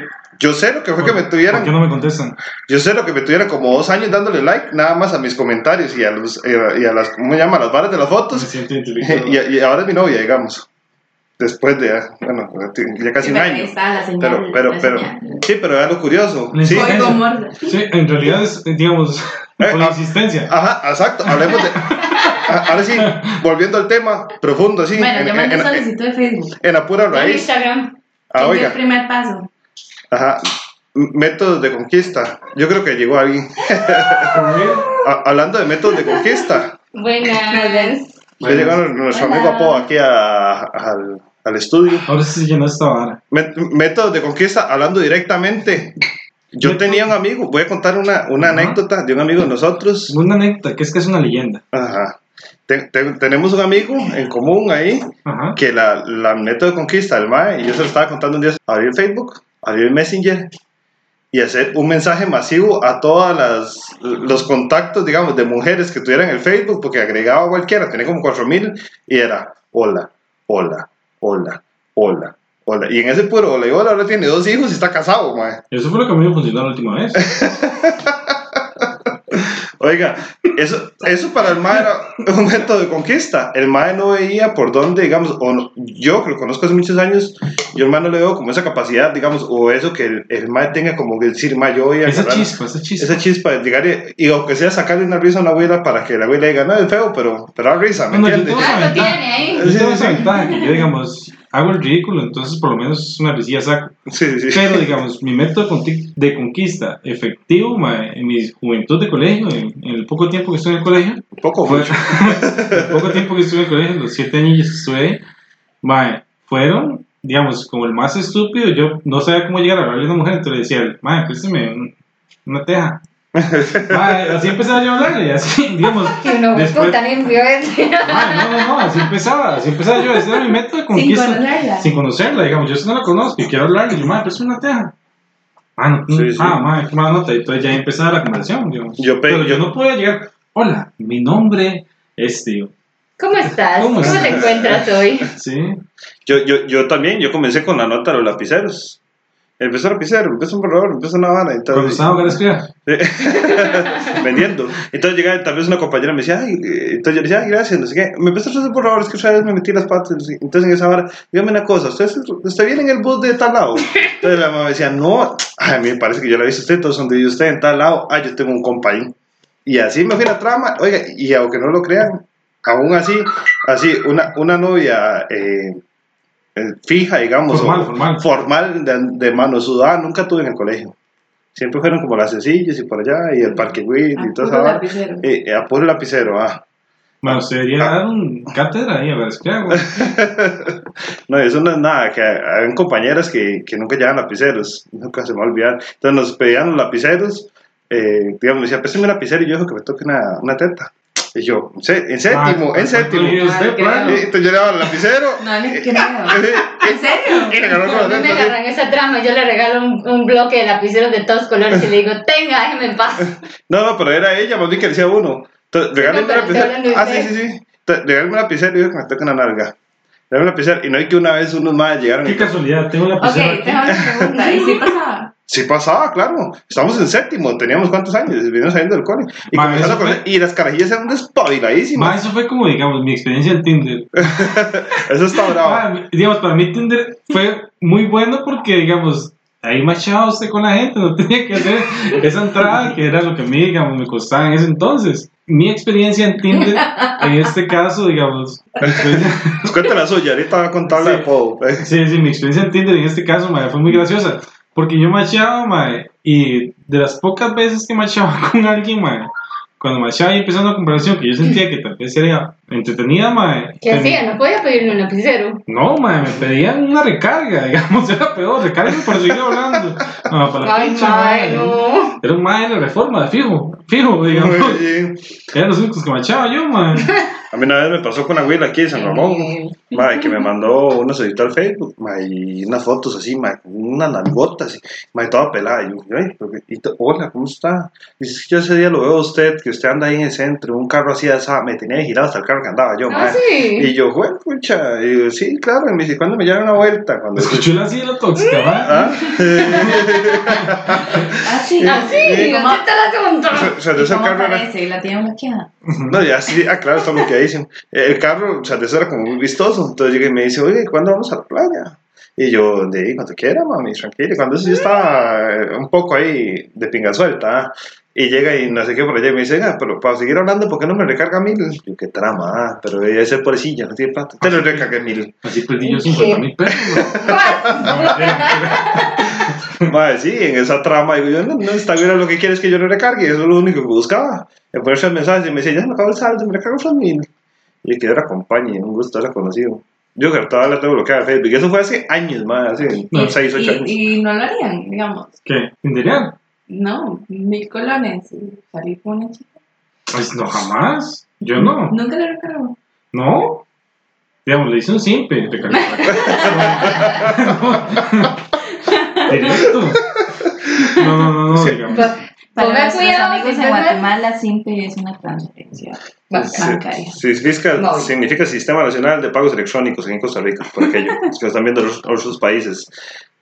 Yo sé lo que fue que me ¿Por qué tuvieran. no me contestan? Yo sé lo que me tuvieran como dos años dándole like nada más a mis comentarios y a, los, eh, y a las, ¿cómo se llama? Las varas de las Me fotos. siento inteligente. Y, y ahora es mi novia, digamos. Después de, bueno, ya casi Sí, un año. está la señal. Pero, pero, la pero, señal. sí, pero es lo curioso. Sí. Sí, en realidad es, digamos, Eh, por la ah. insistencia. Ajá, exacto. Hablemos de. a- Ahora sí, volviendo al tema profundo, sí. Bueno, en, yo mandé en- en- solicitud de Facebook. en la pura En raíz. Instagram. Ah, es el oiga. primer paso. Ajá. Métodos de conquista. Yo creo que llegó alguien. A- hablando de métodos de conquista. Buenas. Ya llegó nuestro Hola. amigo Apo aquí a- al, al estudio. Ahora sí se llenó esta vara. Mé- Métodos de conquista, hablando directamente. Yo tenía un amigo, voy a contar una, una Ajá. anécdota de un amigo de nosotros. Una anécdota, que es que es una leyenda. Ajá. Te- te- tenemos un amigo en común ahí Ajá. que la, la método de conquista del MAE, y yo se lo estaba contando un día, abrir el Facebook, abrir Messenger y hacer un mensaje masivo a todas las los contactos, digamos, de mujeres que tuvieran el Facebook, porque agregaba cualquiera, tenía como 4000 y era hola, hola, hola, hola, hola. Y en ese puro hola y hola ahora tiene dos hijos y está casado, mae. Eso fue lo que a mí me funcionó la última vez. Oiga, eso, eso para el MAE era un método de conquista. El MAE no veía por dónde, digamos, o no- yo que lo conozco hace muchos años, yo el MAE no le veo como esa capacidad, digamos, o eso que el, el MAE tenga como que decir, MAE, yo voy a Esa agarrar chispa, esa chispa. esa chispa de llegar y, y aunque sea sacarle una risa a una abuela para que la abuela diga, no, es feo, pero, pero da risa, ¿me No, no, yo entiendes? tengo- Ah. Yo tengo Sí, esa ventaja que yo, digamos, hago el ridículo, entonces por lo menos una risilla saco. Sí, sí. Pero, digamos, mi método de conquista efectivo ma, en mi juventud de colegio, en, en el poco tiempo que estuve en el colegio, Un poco fue, el poco tiempo que estuve en el colegio, los siete años que estuve ahí, ma, fueron, digamos, como el más estúpido. Yo no sabía cómo llegar a hablarle a una mujer, entonces le decía, ma, préstame un- una teja. Ma, así empezaba yo a hablarle, y así, digamos. Y uno, Después- ma, no, no, no, así empezaba, así empezaba yo, ese era mi método de Sin conquista. conocerla. sin conocerla, digamos, yo si no la conozco y quiero hablarle, yo, madre, préstame una teja. Ah, no, Sí, sí. ah, madre, qué mala nota, y entonces ya empezaba la conversación, digamos. Yo pe- Pero yo yo- no podía llegar, hola, mi nombre es tío. ¿Cómo estás? ¿Cómo ¿Cómo, estás? te encuentras hoy? Sí, Yo, yo, yo también, yo comencé con la nota de los lapiceros. Empezó lapicero, empezó un borrador, empezó una vara. Entonces, estaba a escribir. vendiendo. Entonces llegaba tal vez una compañera me decía, ay, eh, entonces yo le decía, ay, gracias, no sé qué. Me empezó a hacer por favor, es que otra vez me metí las patas. Entonces en esa hora, dígame una cosa, ¿usted, usted viene en el bus de tal lado? Entonces la mamá me decía, no, ay, a mí me parece que yo la he visto a usted, todos son de usted en tal lado. Ah, yo tengo un compa ahí. Y así me fui a la trama, oiga, y aunque no lo crean, aún así, así, una, una novia eh, fija, digamos, Formal, o formal. formal de, de mano sudada, nunca tuve en el colegio. Siempre fueron como las sencillas y por allá, y el parque Wii A y puro vara. lapicero. Eh, eh, a puro lapicero, ah. Bueno, usted debería dar un cátedra ahí a ver escribir, güey. No, eso no es nada, que hay compañeras que, que nunca llevan lapiceros, nunca se me va a olvidar. Entonces nos pedían los lapiceros, eh, digamos, me decía, préstame un lapicero y yo dijo que me toque una, una teta. Y yo, en sé- en séptimo, Ah, en séptimo. ¿y usted, Ah, plan? Y entonces yo le daba el lapicero. No le y- creo. y- ¿En serio? y le agarró con la No me agarran esa trama, yo le regalo un, un bloque de lapiceros de todos colores y le digo, tenga, déjeme en paz. No, no, pero era ella, más bien que decía uno. Entonces, regálame un lapicero. Ah, sí, sí, sí. Regálame un lapicero y yo que me toque una nalga. Regálame un lapicero. Y no hay que una vez unos más llegaron Qué y casualidad, tengo la Ok, lapicero aquí. déjame una pregunta. ¿Y si pasaba? Sí pasaba, claro. Estamos en séptimo, teníamos cuántos años, venimos saliendo del cole. Y, Ma, comenzando fue- y las carajillas eran despabiladísimas. Ma, eso fue como, digamos, mi experiencia en Tinder. Eso está bravo. Ah, digamos, para mí Tinder fue muy bueno porque, digamos, ahí machaba usted con la gente, no tenía que hacer esa entrada que era lo que a mí, digamos, me costaba en ese entonces. Mi experiencia en Tinder, en este caso, digamos, Pues cuenta la suya, ahorita va a contar la Sí. de Pau. sí, sí, mi experiencia en Tinder en este caso, mae, fue muy graciosa. Porque yo machaba, mae, y de las pocas veces que machaba con alguien, mae, cuando machaba y empezó una conversación que yo sentía que tal vez sería entretenida, mae. ¿Qué hacía? No podía pedirle un lapicero. No, mae, me pedían una recarga, digamos, era peor, recarga por seguir hablando. No, para la Ay, pincha, mae, no. Era un mae de la reforma, de fijo, fijo, digamos. Eran los únicos que machaba yo, mae. A mí una vez me pasó con una Will aquí en San Ramón. Mae, que me mandó una solicitud al Facebook, mae, y unas fotos así, mae, con unas nalgotas, y, mae, toda pelada. Y yo, ay, y hola, ¿cómo está? Dice, "Es que yo ese día lo veo a usted, que usted anda ahí en el centro, un carro así, asa, me tenía girado hasta el carro que andaba yo, Ah, sí. Y yo, güey, pucha, y yo, sí, claro, y me dice, ¿cuándo me llevan una vuelta? Cuando Escuchó la así de la tóxica, ¿va? ¿Ah? Sí. Sí, así asunto. O sea, de ese ¿Cómo carro era... La tiene bloqueada. No, ya sí, ah, claro, está bloqueadísimo. El carro, o sea, de eso era como muy vistoso. Entonces llega y me dice, oye, ¿cuándo vamos a la playa? Y yo, de ahí, cuando quiera, mami, tranquilo. Cuando eso yo estaba eh, un poco ahí de pinga suelta. ah. Y llega y no sé qué por allá y me dice, "Venga, pero para seguir hablando, ¿por qué no me recarga mil? Yo, qué trama, ah, pero debe ser pobrecilla, no tiene plata. Te lo recargué mil. Así perdí yo 50 mil pesos. Madre, sí, en esa trama, digo yo, no, no, está bien lo que quieres que yo le recargue, eso es lo único que buscaba. Me pone el mensaje y me decía, ya me acabo el saldo, me recargo son mil. Y que era compañía, un gusto, era conocido. Yo que todavía la tengo bloqueada en Facebook, eso fue hace años, más, hace No, 6, 8 y, años. y no lo harían, digamos. ¿Qué? ¿Tinderear? No, mil colones y salir con una chica. Pues no, jamás. Yo no. Nunca le recargo. No. Digamos, le hice un simple. cara. Directo. No, no, no, no. Sí. digamos. Para Ponga nuestros cuidado, amigos en Guatemala, simple es una transferencia bancaria. Sí, significa, No. significa Sistema Nacional de Pagos Electrónicos en Costa Rica, por aquello. es que lo están viendo los otros países.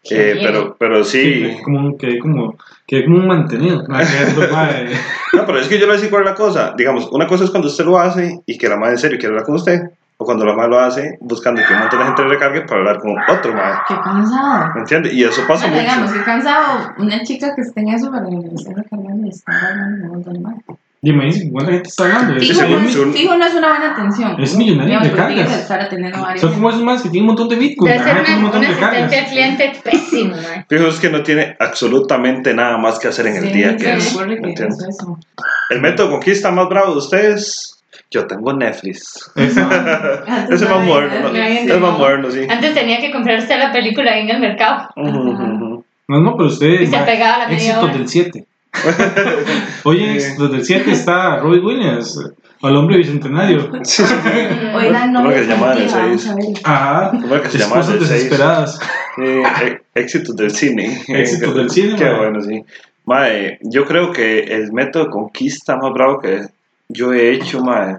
Eh, pero, pero Sí, sí, es como un, que como, que como un mantenido. Pues, madre. No, pero es que yo le voy a decir cuál es la cosa. Digamos, una cosa es cuando usted lo hace y que la madre en serio quiere hablar con usted, o cuando la madre lo hace buscando que un montón de gente le recargue para hablar con otro madre. Qué cansado. ¿Me entiende? Y eso pasa Bueno, digamos, mucho. qué cansado una chica que esté en eso para que le esté recargando y esté hablando un montón más. Y me dice, ¿cuánta gente está? Es, Sí, Fijo, sí, no, sí. fijo no es una buena atención. Es millonario de cargas. Son como esos más que tienen un montón de bitcoin. Debe ser un una, montón de cargas. asistencia al cliente pésimo, man. Fijo es que no tiene absolutamente nada más que hacer en el Sí, día que eso. ¿me que es eso. El método de conquista más bravo de ustedes, yo tengo Netflix. Ese es más moderno. Es más moderno, sí. Antes tenía que comprar usted la película ahí en el mercado. Ujú, ujú. No, no, pero Y ustedes. se pegaba la media Éxitos hora. del 7. Oye, éxitos del 7 está Robbie Williams, el hombre bicentenario. Oigan, no ¿Cómo que se llamaban vamos esos? a ver. Ajá. ¿Cómo era que se llamaba? El seis? desesperadas. Eh, éxitos del cine. Éxitos del cine, Qué bueno, sí. Mae, yo creo que el método de conquista más bravo que yo he hecho, mae,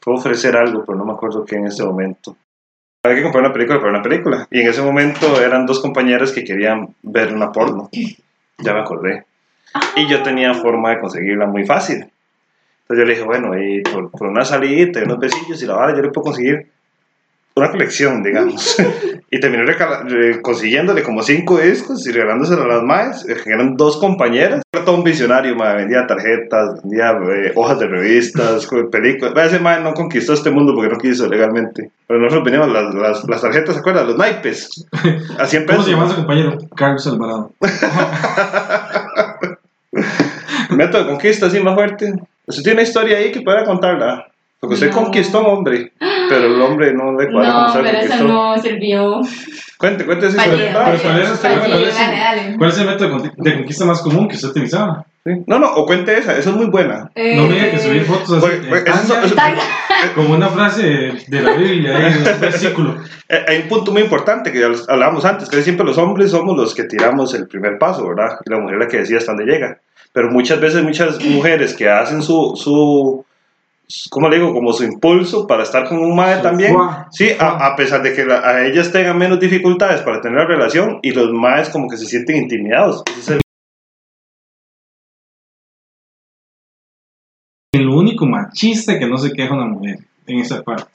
fue ofrecer algo, pero no me acuerdo qué en ese momento. Había que comprar una película para una película. Y en ese momento eran dos compañeras que querían ver una porno. Ya me acordé. Y yo tenía forma de conseguirla muy fácil. Entonces yo le dije, bueno, y por, por una salida unos besillos y la vara, yo le puedo conseguir una colección, digamos. y terminé recala- re- consiguiéndole como cinco discos y regalándoselo a las maes, eh, que eran dos compañeras. Era todo un visionario, mae, vendía tarjetas, vendía eh, hojas de revistas, películas. Ese mae no conquistó este mundo porque no quiso legalmente. Pero nosotros veníamos las, las, las tarjetas, ¿se acuerdan? Los naipes. A 100 ¿Cómo pesos. se llama su compañero? Carlos Alvarado. Método de conquista así más fuerte. Usted tiene una historia ahí que pueda contarla. Porque usted No. conquistó a un hombre, pero el hombre no le cuadra No, pero eso conquistó. no sirvió. Cuente, cuente esa historia. ¿cuál es- vale, cuál es- dale, dale. ¿Cuál es el método de con- de conquista más común que usted utilizaba? Sí. No, no, o cuente esa, esa es muy buena. No me diga que subir fotos así. Eh, eso- eso-. Como una frase de la Biblia, ahí, en un versículo. Eh, Hay un punto muy importante que ya hablábamos antes, que siempre los hombres somos los que tiramos el primer paso, ¿verdad? Y la mujer es la que decide hasta dónde llega. Pero muchas veces muchas mujeres que hacen su, su ¿cómo le digo? Como su impulso para estar con un madre Su también. Sí, a, a pesar de que la- a ellas tengan menos dificultades para tener la relación y los madres como que se sienten intimidados. Ese es el- El único machista que no se queja una mujer en esa parte.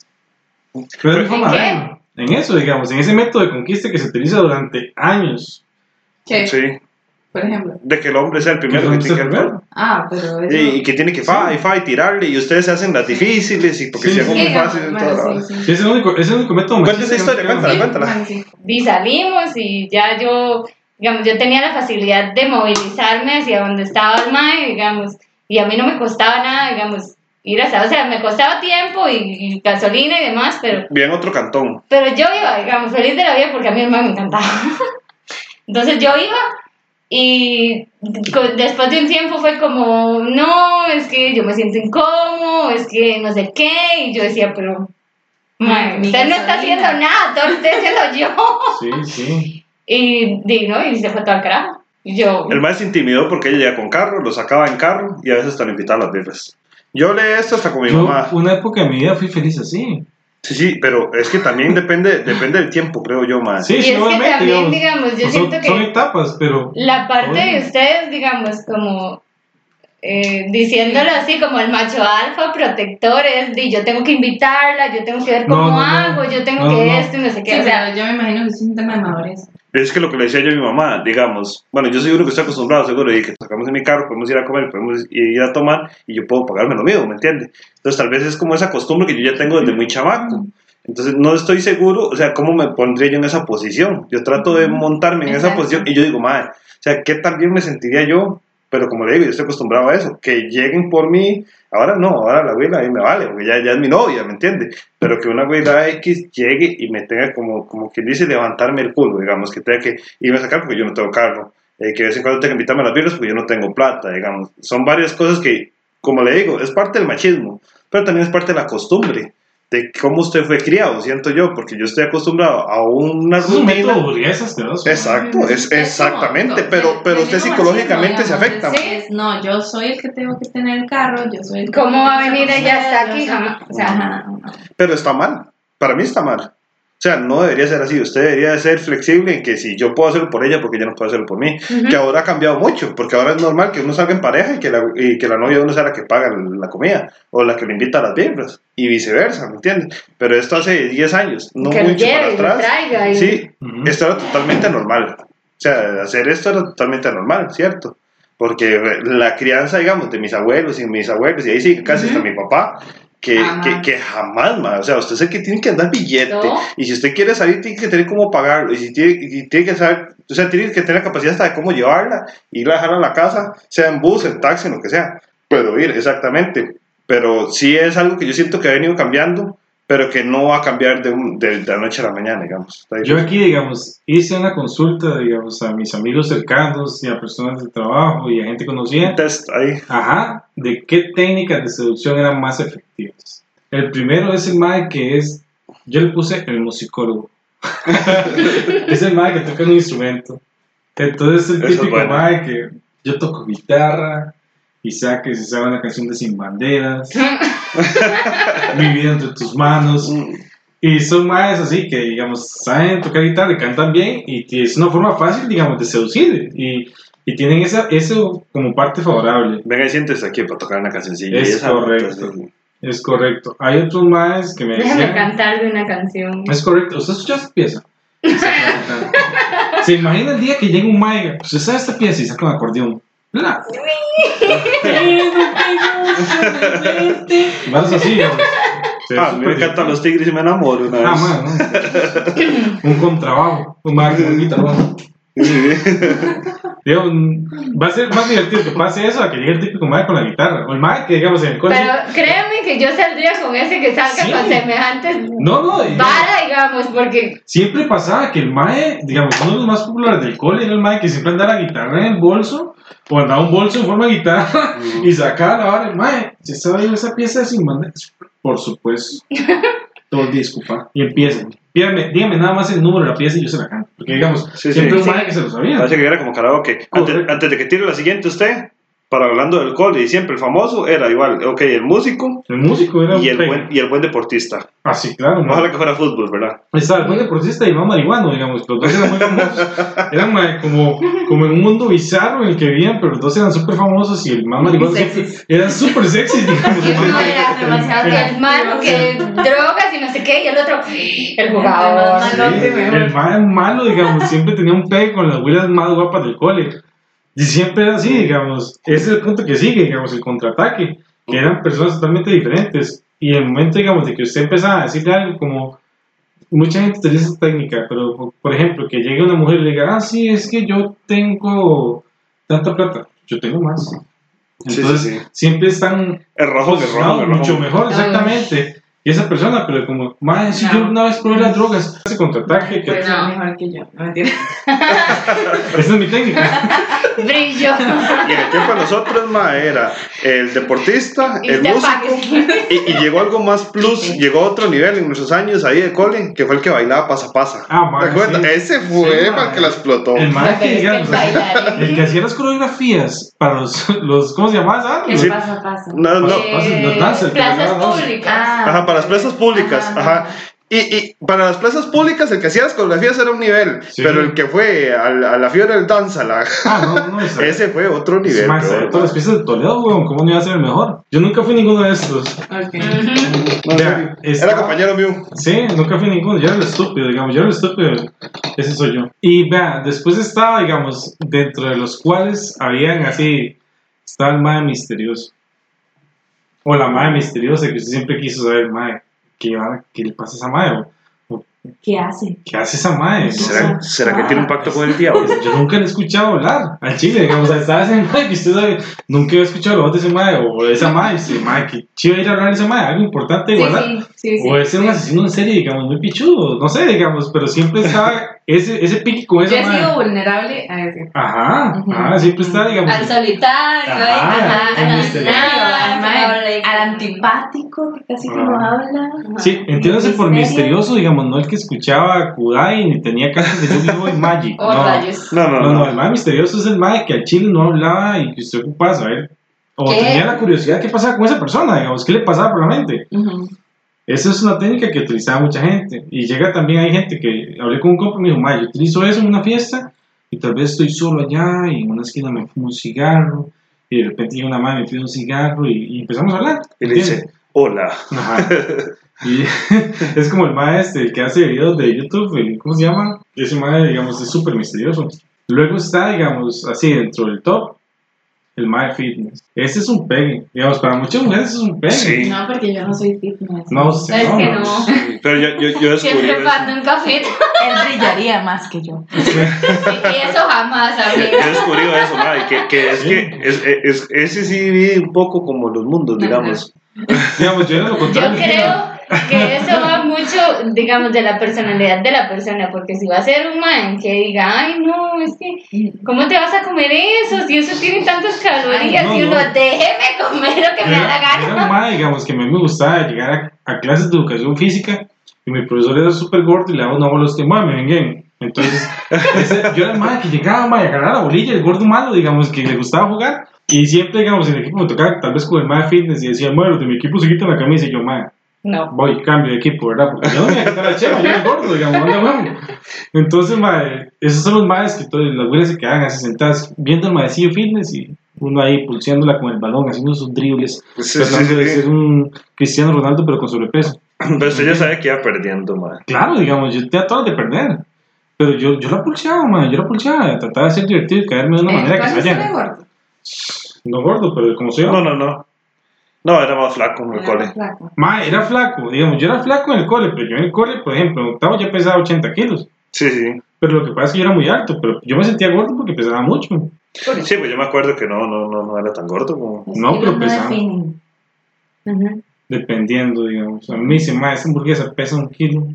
Pero ¿En de qué? En eso, digamos, en ese método de conquista que se utiliza durante años. ¿Qué? Sí, Por ejemplo. de que el hombre sea el primero que tiene que primero. Ah, pero eso... Y, y que tiene que fa y fa y tirarle y ustedes se hacen las difíciles y porque Sí, si hago sí, muy fácil en bueno, sí, sí. Sí, es el único, es el único método machista. esa historia, cuéntala, cuéntala. Bueno, sí. Y salimos y ya yo, digamos, yo tenía la facilidad de movilizarme hacia donde estaba el mae, digamos, y a mí no me costaba nada, digamos, ir hasta, o sea, me costaba tiempo y, y gasolina y demás, pero, Bien otro cantón. pero yo iba, digamos, feliz de la vida porque a mí el mae me encantaba. Entonces yo iba Y después de un tiempo fue como, no, es que yo me siento incómodo, es que no sé qué. Y yo decía, pero, Mi usted no está haciendo nada, todo lo estoy haciendo yo. Sí, sí. Y, di, ¿no? y se fue todo al carajo. Y yo, El más se intimidó porque ella llega con carro, lo sacaba en carro y a veces hasta le invitaba a las birras. Yo leí esto hasta con mi Yo, mamá. una época de mi vida fui feliz así. Sí, sí, pero es que también depende, depende del tiempo, creo yo, más. Sí, Y sí, es que obviamente. también, digamos, digamos, yo pues siento son, que- son etapas, pero. la parte de ustedes, digamos, como eh, diciéndolo así, como el macho alfa protector es de yo tengo que invitarla, yo tengo que ver cómo no, no. hago, yo tengo No, que no. esto y no sé qué. Sí, o sea, yo me imagino que es un tema de madurez. Es que lo que le decía yo a mi mamá, digamos, bueno, yo soy uno que estoy acostumbrado, seguro, y que sacamos en mi carro, podemos ir a comer, podemos ir a tomar, y yo puedo pagarme lo mío, ¿me entiendes? Entonces, tal vez es como esa costumbre que yo ya tengo desde muy chamaco. Entonces, no estoy seguro, o sea, cómo me pondría yo en esa posición. Yo trato de montarme en esa Exacto. posición, y yo digo, madre, o sea, ¿qué tan bien me sentiría yo? Pero como le digo, yo estoy acostumbrado a eso, que lleguen por mí, ahora no, ahora la abuela a mí me vale, porque ya, ya es mi novia, ¿me entiendes? Pero que una abuela X llegue y me tenga como, como quien dice, levantarme el culo, digamos, que tenga que irme a sacar porque yo no tengo carro, eh, que de vez en cuando tenga que invitarme a las birras porque yo no tengo plata, digamos. Son varias cosas que, como le digo, es parte del machismo, pero también es parte de la costumbre, de cómo usted fue criado, siento yo, porque yo estoy acostumbrado a una Es un método rutina. burgués asqueroso. Exacto, es exactamente, pero, pero usted psicológicamente se afecta. no, yo soy el que tengo que tener el carro, yo soy el que ¿Cómo va a venir ella hasta aquí? Pero está mal. Para mí está mal. O sea, no debería ser así. Usted debería de ser flexible en que si yo puedo hacerlo por ella, porque ella no puede hacerlo por mí. Que ahora ha cambiado mucho, porque ahora es normal que uno salga en pareja y que la, y que la novia de uno sea la que paga la comida o la que le invita a las birras y viceversa, ¿me entiendes? Pero esto hace 10 años, no que mucho lleve para atrás. traiga. Y... Sí, esto era totalmente normal. O sea, hacer esto era totalmente normal, ¿cierto? Porque la crianza, digamos, de mis abuelos y mis abuelos, y ahí sí, casi Ujú. hasta mi papá, que Jamás. que, que jamás, ma, o sea, usted es el que tiene que andar billete, No. y si usted quiere salir, tiene que tener cómo pagarlo, y si tiene, y tiene que saber, o sea, tiene que tener la capacidad hasta de cómo llevarla, irla a dejar a la casa, sea en bus, en taxi, en lo que sea, puedo ir, exactamente, pero sí es algo que yo siento que ha venido cambiando, pero que no va a cambiar de, un- de, de la noche a la mañana, digamos. Yo aquí, digamos, hice una consulta, digamos, a mis amigos cercanos y a personas de trabajo y a gente conocida. Un test ahí. Ajá, de qué técnicas de seducción eran más efectivas. El primero es el MAE que es, yo le puse el musicólogo. es el MAE que toca un instrumento. Entonces el Eso es típico bueno. MAE que yo toco guitarra y saque se sabe una canción de Sin Banderas, Mi vida entre tus manos. Y son maes así que, digamos, saben tocar guitarra y cantan bien y es una forma fácil, digamos, de seducir. Y, y tienen esa, eso como parte favorable. Venga y siéntese aquí para tocar una cancioncilla. Es esa- correcto. entonces, Es correcto. Hay otros maes que me Déjame decían... cantarle una canción. Es correcto. ¿Usted escucha esta pieza? Se imagina el día que llega un mae, pues sabe esta pieza y saca un acordeón. La- Vas así. Se ve Ah, me encantan los tigres y me enamoro una vez. Ah, man, ¿no? un contrabajo, un con un guitarrón. Digo, mm, va a ser más divertido que pase eso a que llegue el típico mae con la guitarra. O el mae que, digamos, en el colegio. Pero créeme que yo saldría con ese que salga Sí. con semejantes No, no, vara, digamos, porque siempre pasaba que el mae, digamos, uno de los más populares del cole era el mae que siempre andaba la guitarra en el bolso, o andaba un bolso en forma de guitarra, y sacaba la vara, el mae, si estaba viendo esa pieza de sin banderas, por supuesto. Todo el día, disculpa. Y empieza. Dígame, dígame nada más el número de la pieza y yo se la canto. Porque, digamos, Sí, siempre sí. un mae que se lo sabía. Parece que era como karaoke. Antes de que tire la siguiente usted, para hablando del cole, y siempre el famoso era igual, ok, el músico El músico era y el, buen, y el buen deportista. Ah, sí, claro. Ojalá que fuera fútbol, ¿verdad? Estaba el buen deportista y el más marihuano, digamos. Los dos eran muy famosos. Eran como, como en un mundo bizarro en el que vivían, pero los dos eran súper famosos y el más marihuano eran súper sexy, digamos. Y el uno mae- era demasiado el malo que drogas y no sé qué, y el otro, el jugador. Malo, Sí, el mae malo, digamos, siempre tenía un pegue con las huilas más guapas del cole. Y siempre era así, digamos. Ese es el punto que sigue, digamos, el contraataque. Que eran personas totalmente diferentes. Y en el momento, digamos, de que usted empezaba a decirle algo como... Mucha gente utiliza esta técnica, pero por- ejemplo, que llegue una mujer y le diga, ah, sí, es que yo tengo tanta plata, yo tengo más. Sí, Entonces, sí, sí. siempre están El rojo, el rojo, el rojo. mucho mejor, exactamente. Y esa persona, pero como, madre, si No. yo una vez probé las drogas, ese contraataque, que Pues No. mejor que yo. No, mentira. esa es mi técnica. Brillo. Y en el tiempo de nosotros, ma, era el deportista, Y el músico, y, y llegó algo más plus, llegó a otro nivel en nuestros años ahí de cole, que fue el que bailaba pasa pasa. Ah, ma, ¿Te acuerdas? sí. Ese fue Sí, para ma. que la explotó. El Pero que, digamos, el el que hacía las coreografías para los, los ¿cómo se llama? esa? ¿Qué Los- Sí. pasa, pasa? No, no. Pases, los dancers, plazas públicas. Ah. Ajá, para las plazas públicas, Ajá. ajá. Y, y para las plazas públicas, el que hacía las coreografías era un nivel, Sí. pero el que fue al- a, la fiebre del danza, la- Ah, no, no, esa- ese fue otro ese nivel. bro. sabe todas las piezas de Toledo, weón, ¿cómo no iba a ser el mejor? Yo nunca fui ninguno de estos. Ok. Ujú. No, en Vea, serio. estaba- Era compañero mío. Sí, nunca fui ninguno, yo era el estúpido, digamos, yo era el estúpido, ese soy yo. Y vea, después estaba, digamos, dentro de los cuales habían así, estaba el mae misterioso. O la mae misteriosa que usted siempre quiso saber, mae, ¿qué, va- qué le pasa a esa? O, ¿Qué hace? ¿Qué hace esa mae? ¿Será, será que tiene un pacto con el diablo? Yo nunca le he escuchado hablar al chile, digamos, estaba ese mae que usted sabe, nunca he escuchado la voz de ese mae o de esa y usted, mae, que chido ir a hablar de esa mae, algo importante de Sí, sí, sí, sí. O es ser un asesino en serie, digamos, muy pichudo, no sé, digamos, pero siempre está ese, ese pique con Yo esa he sido vulnerable a ese. Ajá, Ujú. ajá, siempre está, digamos. Al solitario, Ajá, ajá, ajá, al, habla al antipático, que casi que Ah. no habla. Ajá. Sí, entiéndase por misterio. misterioso, digamos, no el que escuchaba Kudai ni tenía cartas de Yu-Gi-Oh! y Magic. Oh, no. rayos. No, no, No, no, no. el mae misterioso es el mae que al chile no hablaba y que usted ocupaba saber. O ¿Qué? tenía la curiosidad qué pasaba con esa persona, digamos, qué le pasaba por la mente. Ujú. Esa es una técnica que utilizaba mucha gente. Y llega también, hay gente que hablé con un compa y me dijo, mae, yo utilizo eso en una fiesta y tal vez estoy solo allá y en una esquina me fumo un cigarro y de repente llega una madre me pide un cigarro y, y empezamos a hablar. Y le dice, hola. Ajá. Y es como el maestro, el que hace videos de YouTube, el- ¿cómo se llama? Ese maestro, digamos, es súper misterioso. Luego está, digamos, así dentro del top, el mae fitness. Ese es un pegue. Digamos, para muchas mujeres es un pegue. Sí. No, porque yo no soy fitness. No sé. Es que no. Pero yo, yo, yo descubrí Siempre falta un café. Él brillaría más que yo. Y eso jamás, Yo he amiga. descubierto eso, madre, que, que es que es, es- ese sí vive un poco como los mundos, digamos. Digamos, yo era lo Yo contrario. creo que eso va mucho, digamos, de la personalidad de la persona, porque si va a ser un man que diga, ay, no, es que, ¿cómo te vas a comer eso? Si eso tiene tantas calorías, Ay, y no, uno, no. déjeme comer lo que me da la Era, era gana. mae, digamos, que a mí me gustaba llegar a, a clases de educación física y mi profesor era súper gordo y le daba una bola a mae, me vengan. Entonces, ese- yo era el mae que llegaba, mae, a agarrar la bolilla, el gordo malo, digamos, que le gustaba jugar. Y siempre, digamos, en el equipo me tocaba tal vez con el mae fitness y decía, bueno, de mi equipo se quitan la camisa y yo, mae, No. voy, cambio de equipo, ¿verdad? Porque yo no me voy a quitar la chema, yo el gordo, digamos, anda huevo. Entonces, mae, esos son los maes que todas las güeyes se quedan así sentadas viendo el maecillo fitness y uno ahí pulseándola con el balón, haciendo sus dribles, Sí, sí, tratando de sí. ser un Cristiano Ronaldo pero con sobrepeso. Pero usted ya sabe que iba perdiendo, madre. Claro, digamos, yo tenía todas de perder. Pero yo, yo la pulseaba, man, yo la pulseaba, trataba de ser divertido y caerme de una manera que se ¿Cuándo vaya. gordo? No gordo, pero como soy yo. No, no, no. No, era más flaco en el Era cole. flaco. Ma, era flaco, digamos, yo era flaco en el cole, pero yo en el cole, por ejemplo, en octavo ya pesaba 80 kilos. Sí, sí. Pero lo que pasa es que yo era muy alto, pero yo me sentía gordo porque pesaba mucho. Sí, pues yo me acuerdo que no, no, no, no era tan gordo como. No, pero. Ujú. Dependiendo, digamos. A mí me dicen, ma, esa hamburguesa pesa un kilo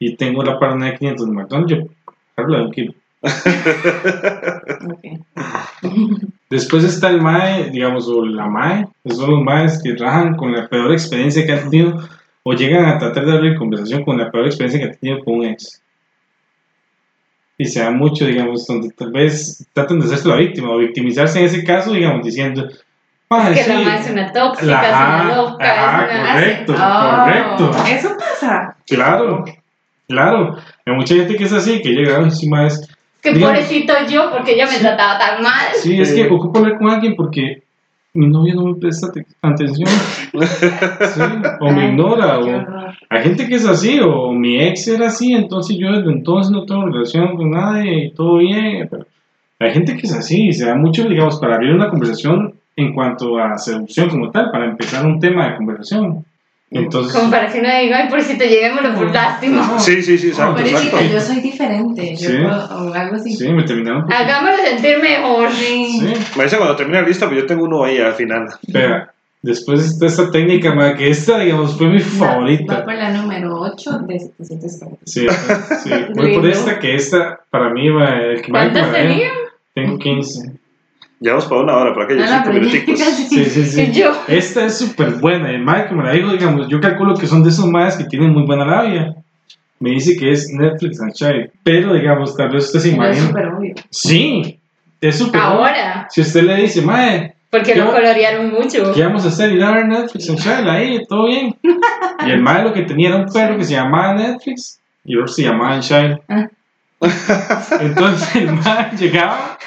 y tengo la parada de 500 de McDonald's, yo hablo de un kilo. Ok. Después está el MAE, digamos, o la MAE, son los MAEs que trabajan con la peor experiencia que han tenido o llegan a tratar de abrir conversación con la peor experiencia que han tenido con un ex. Y se da mucho, digamos, donde tal vez tratan de hacerse la víctima o victimizarse en ese caso, digamos, diciendo, "Mae, Que la más es una tóxica, La- es una loca, ajá, es una... correcto, Oh, correcto. Eso pasa. Claro, claro. Hay mucha gente que es así, que llega encima es, Que Digamos- pobrecito yo, porque ella me trataba tan mal. sí, es que ocupo hablar con alguien porque mi novio no me presta te- atención. Sí, o me Ay, ignora, o hay gente que es así, o mi ex era así, entonces yo desde entonces no tengo relación con nadie y todo bien. Pero hay gente que es así, y se da mucho, digamos, para abrir una conversación en cuanto a seducción como tal, para empezar un tema de conversación. Entonces, Como para que no diga, ay, pobrecito, llevémoslo por lástima. Sí, sí, sí, exacto, Pero exacto. chica, yo soy diferente. Yo Sí. puedo- o algo así. sí, me terminaron por... Hagámoslo sentir mejor. Sí. Sí, Me dice cuando termine la lista, pues yo tengo uno ahí al final. Vea, Después de esta técnica, ma, que esta, digamos, fue mi Va favorita. por la número 8 de 740. Sí, sí. Voy por esta, que esta, para mí, ma, el que más ¿Cuántas me la tenía? Tengo 15. Llevamos para una hora, para aquellos No, no, cinco ya minuticos. Sí, sí, sí. Yo. Esta es súper buena. El mae que me la dijo, digamos, yo calculo que son de esos maes que tienen muy buena labia. Me dice que es Netflix and Chill. Pero, digamos, tal vez usted se Pero es imagina. súper obvio. Sí, es súper. Ahora. Si usted le dice, mae, Porque lo Yo- colorearon mucho. ¿qué vamos a hacer? Ir a ver Netflix and Chill ahí, todo bien. Y el mae lo que tenía era un perro que se llamaba Netflix y otro se llamaba Child. Ah. Entonces el mae llegaba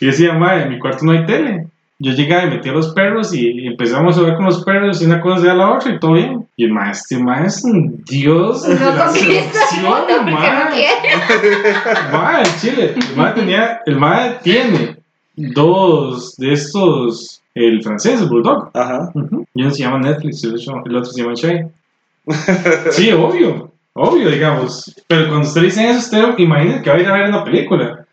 y decía, mae, en mi cuarto no hay tele. Yo llegaba y metía a los perros y empezamos a ver con los perros y una cosa de la otra y todo bien. Y el mae, este mae es un dios de No la el mundo seducción, porque no. Mae, chile. El mae, tenía, el mae tiene dos de estos, el francés, el bulldog. Ajá. Ujú. Y uno se llama Netflix y el otro, el otro se llama Shine. Sí, obvio. Obvio, digamos. Pero cuando usted dice eso, usted imagina que va a ir a ver una película.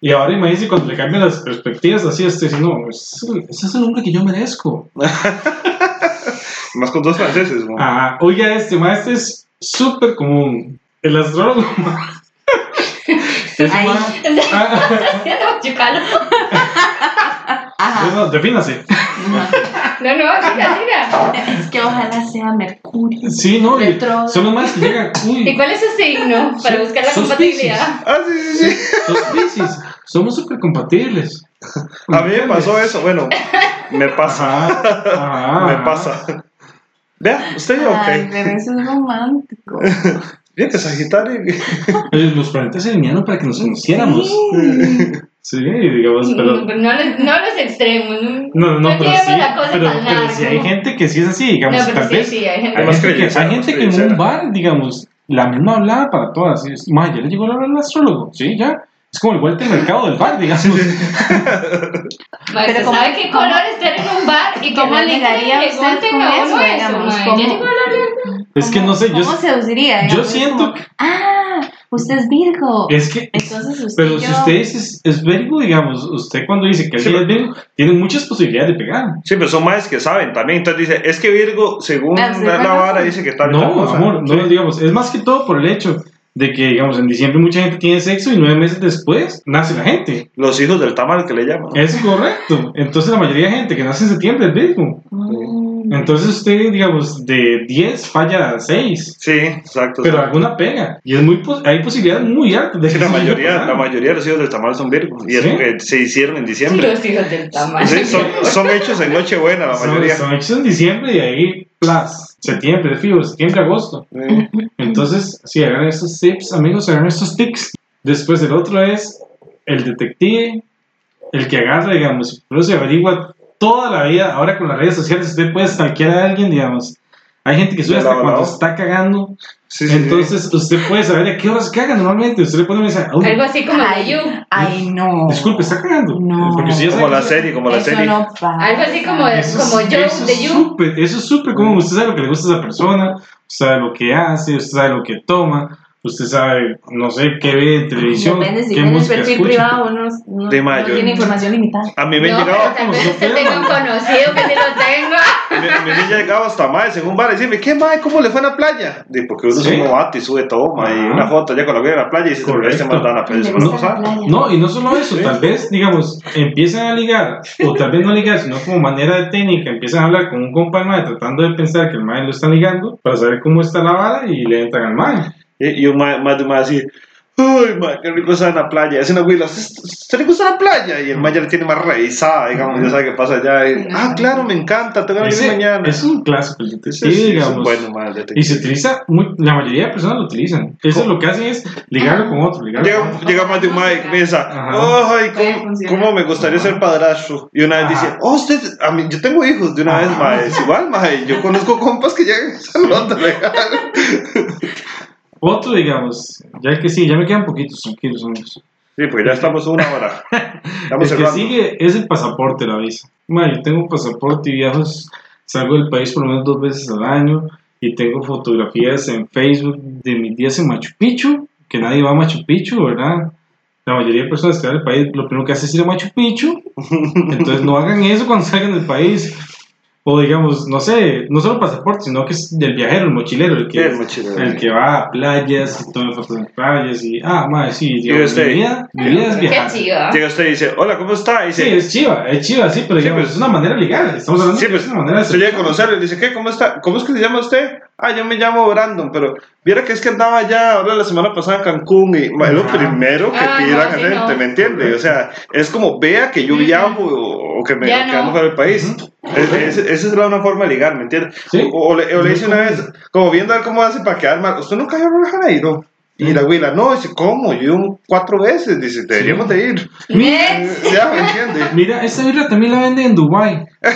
Y ahora imagínese cuando le cambian las perspectivas así, usted dice, no, ese es el- ese es el hombre que yo merezco. Más con dos franceses, ¿no? Ah, oiga, este maestro es súper común. El astrólogo. es Ay. ma- Ajá. no, no, defínase. No, no, siga, siga. Es que ojalá sea Mercurio. Sí, no, y Retrógrado. son los más que llegan. ¿Y Uy, cuál es su signo? Para Sos- buscar la sos compatibilidad. Ah, sí, sí, sí. los Piscis. Somos súper compatibles. A mí me pasó eso, bueno, me pasa. Ajá, ajá. Me pasa. Vea, usted ya, Ay, ok. pero eso es romántico. Bien que Sagitario. Los planetas se alinearon para que nos conociéramos. Sí. Sí, digamos, pero. No, no, los- no los extremos. No, No, no, pero sí. la cosa Pero, tan pero sí hay gente que sí es así, digamos, No, pero tal sí, vez. sí, hay gente Hay gente, que, hay gente que en un bar, digamos, la misma hablaba para todas. es, Ma, ya le llegó la hora al astrólogo. Sí, ya. Es como el vuelta del mercado del bar, digamos. Pero ¿sabe ¿cómo- qué cómo- color estar en un bar y que ¿Cómo ligaría le usted con a eso, digamos? ¿Cómo-. Es que no sé, yo, ¿Cómo seduciría? yo siento. Ah, usted es Virgo. Es que. Entonces usted Pero y si yo- usted es, es Virgo, digamos, usted cuando dice que Sí, es Virgo, tiene muchas posibilidades de pegar. Sí, pero son más que saben también. Entonces dice, es que Virgo, según Ah, sí, la, la vara, dice que tal No, cosa. amor, no, Sí. digamos, es más que todo por el hecho de que, digamos, en diciembre mucha gente tiene sexo y nueve meses después nace la gente. Los hijos del tamal que le llaman. Es correcto. Entonces la mayoría de gente que nace en septiembre es Virgo. Mm. Entonces usted, digamos, de 10 falla 6. Sí, exacto. Pero alguna pega. Y es muy pos- hay posibilidades muy altas de Sí, que la mayoría, la mayoría de los hijos del tamal son Virgo. Y es ¿Sí? porque se hicieron en diciembre. Los hijos del tamaño. Sí, son, son hechos en Nochebuena, la Son, mayoría. son hechos en diciembre y ahí, plus, septiembre, fijo, septiembre, agosto. Sí. Entonces, sí, hagan estos tips, amigos, hagan estos tips. Después el otro es el detective, el que agarra, digamos, pero se averigua toda la vida. Ahora con las redes sociales usted puede stalkear a alguien, digamos. Hay gente que sube De hasta lado a cuando lado. está cagando. Sí, sí, sí. Entonces usted puede saber a qué horas caga normalmente. Usted le pone un mensaje. "Uy, Algo así como de Ay, You. ay, no. Disculpe, está cagando. No. Porque si ya Como la serie, como la Eso serie. no. Algo así como de- Eso es- como Joe eso de You. súper- Eso es súper común. Usted sabe lo que le gusta a esa persona, usted sabe lo que hace, usted sabe lo que toma, usted sabe, no sé, qué ve en televisión, Depende si qué música perfil escucha. privado no, no, De no mayo. tiene información limitada. A mí me no, llegaba, pero tal vez usted tenga un conocido que sí lo tenga. me, a mí me llegaba hasta más en un bar y decirme, ¿qué mae? ¿Cómo le fue en la playa? Di, porque uno Sí. es un novato y sube todo, mae, y una foto ya con la que en la playa y pero este da la playa, se playa. No, y no solo eso, Sí. tal vez, digamos, empiezan a ligar, o tal vez no ligar, sino como manera de técnica, empiezan a hablar con un compa mae tratando de pensar que el mae lo están ligando para saber cómo está la vara y le entran al mae. Y, y un mae, más de un mae así, Uy, mae, qué rico está en la playa. Es una güey, ¿usted le gusta la playa? Y el mae ya le tiene más revisada, digamos, ya sabe qué pasa allá. Y, ah, claro, me encanta, tengo que ir mañana. es un clásico, el Sí, detective, sí, digamos. bueno, mae, el detective. Y se utiliza, muy, la mayoría de personas lo utilizan. Eso lo que hacen es ligarlo con otro, ligarlo con Llega, otro. llega más de un mae que piensa, ay, ¿cómo, cómo me gustaría ser padrastro. Y una vez Ajá. dice, oh, usted, a mí, yo tengo hijos de una vez, mae. Es igual, mae. Yo conozco compas que llegan a legal. Otro, digamos, ya que sí, ya me quedan poquitos, tranquilos, amigos. Sí, pues ya estamos una hora. Estamos el que sigue es el pasaporte, la visa. Ma, yo tengo un pasaporte y viajo, salgo del país por lo menos dos veces al año y tengo fotografías en Facebook de mis días en Machu Picchu, que nadie va a Machu Picchu, ¿verdad? La mayoría de personas que van al país lo primero que hacen es ir a Machu Picchu, entonces no hagan eso cuando salgan del país. O digamos, no sé, no solo pasaporte, sino que es del viajero, el mochilero, el que, El mochilero. el que va a playas y toma fotos en playas y, ah, madre, sí, digamos, usted? mi vida, mi vida es Qué viajar. chiva. Llega usted y dice, hola, ¿cómo está? Y Sí, dice, es chiva, es chiva, sí, pero digamos, pues. es una manera legal, estamos hablando Sí, pues, es una manera de usted llega a conocerlo y dice, ¿qué? ¿Cómo está? ¿Cómo es que se llama usted? Ah, yo me llamo Brandon, pero viera que es que andaba ya ahora la semana pasada en Cancún y es lo Ajá. primero que Ah, no, sí, gente, no. ¿me entiende? O sea, es como vea que yo viajo o, o que me Ya o que no. ando fuera del país. Es- es- esa es la una forma de ligar, ¿me entiende? Sí. O, o le, o le Muy una vez, como viendo a ver cómo hace para quedar mal, ¿usted nunca ha ido a Janeiro? Y la güila, no, dice, ¿cómo? Yo cuatro veces, dice, deberíamos de ir. Next. ya, ¿me entiende? Mira, esta birra también la venden en Dubai.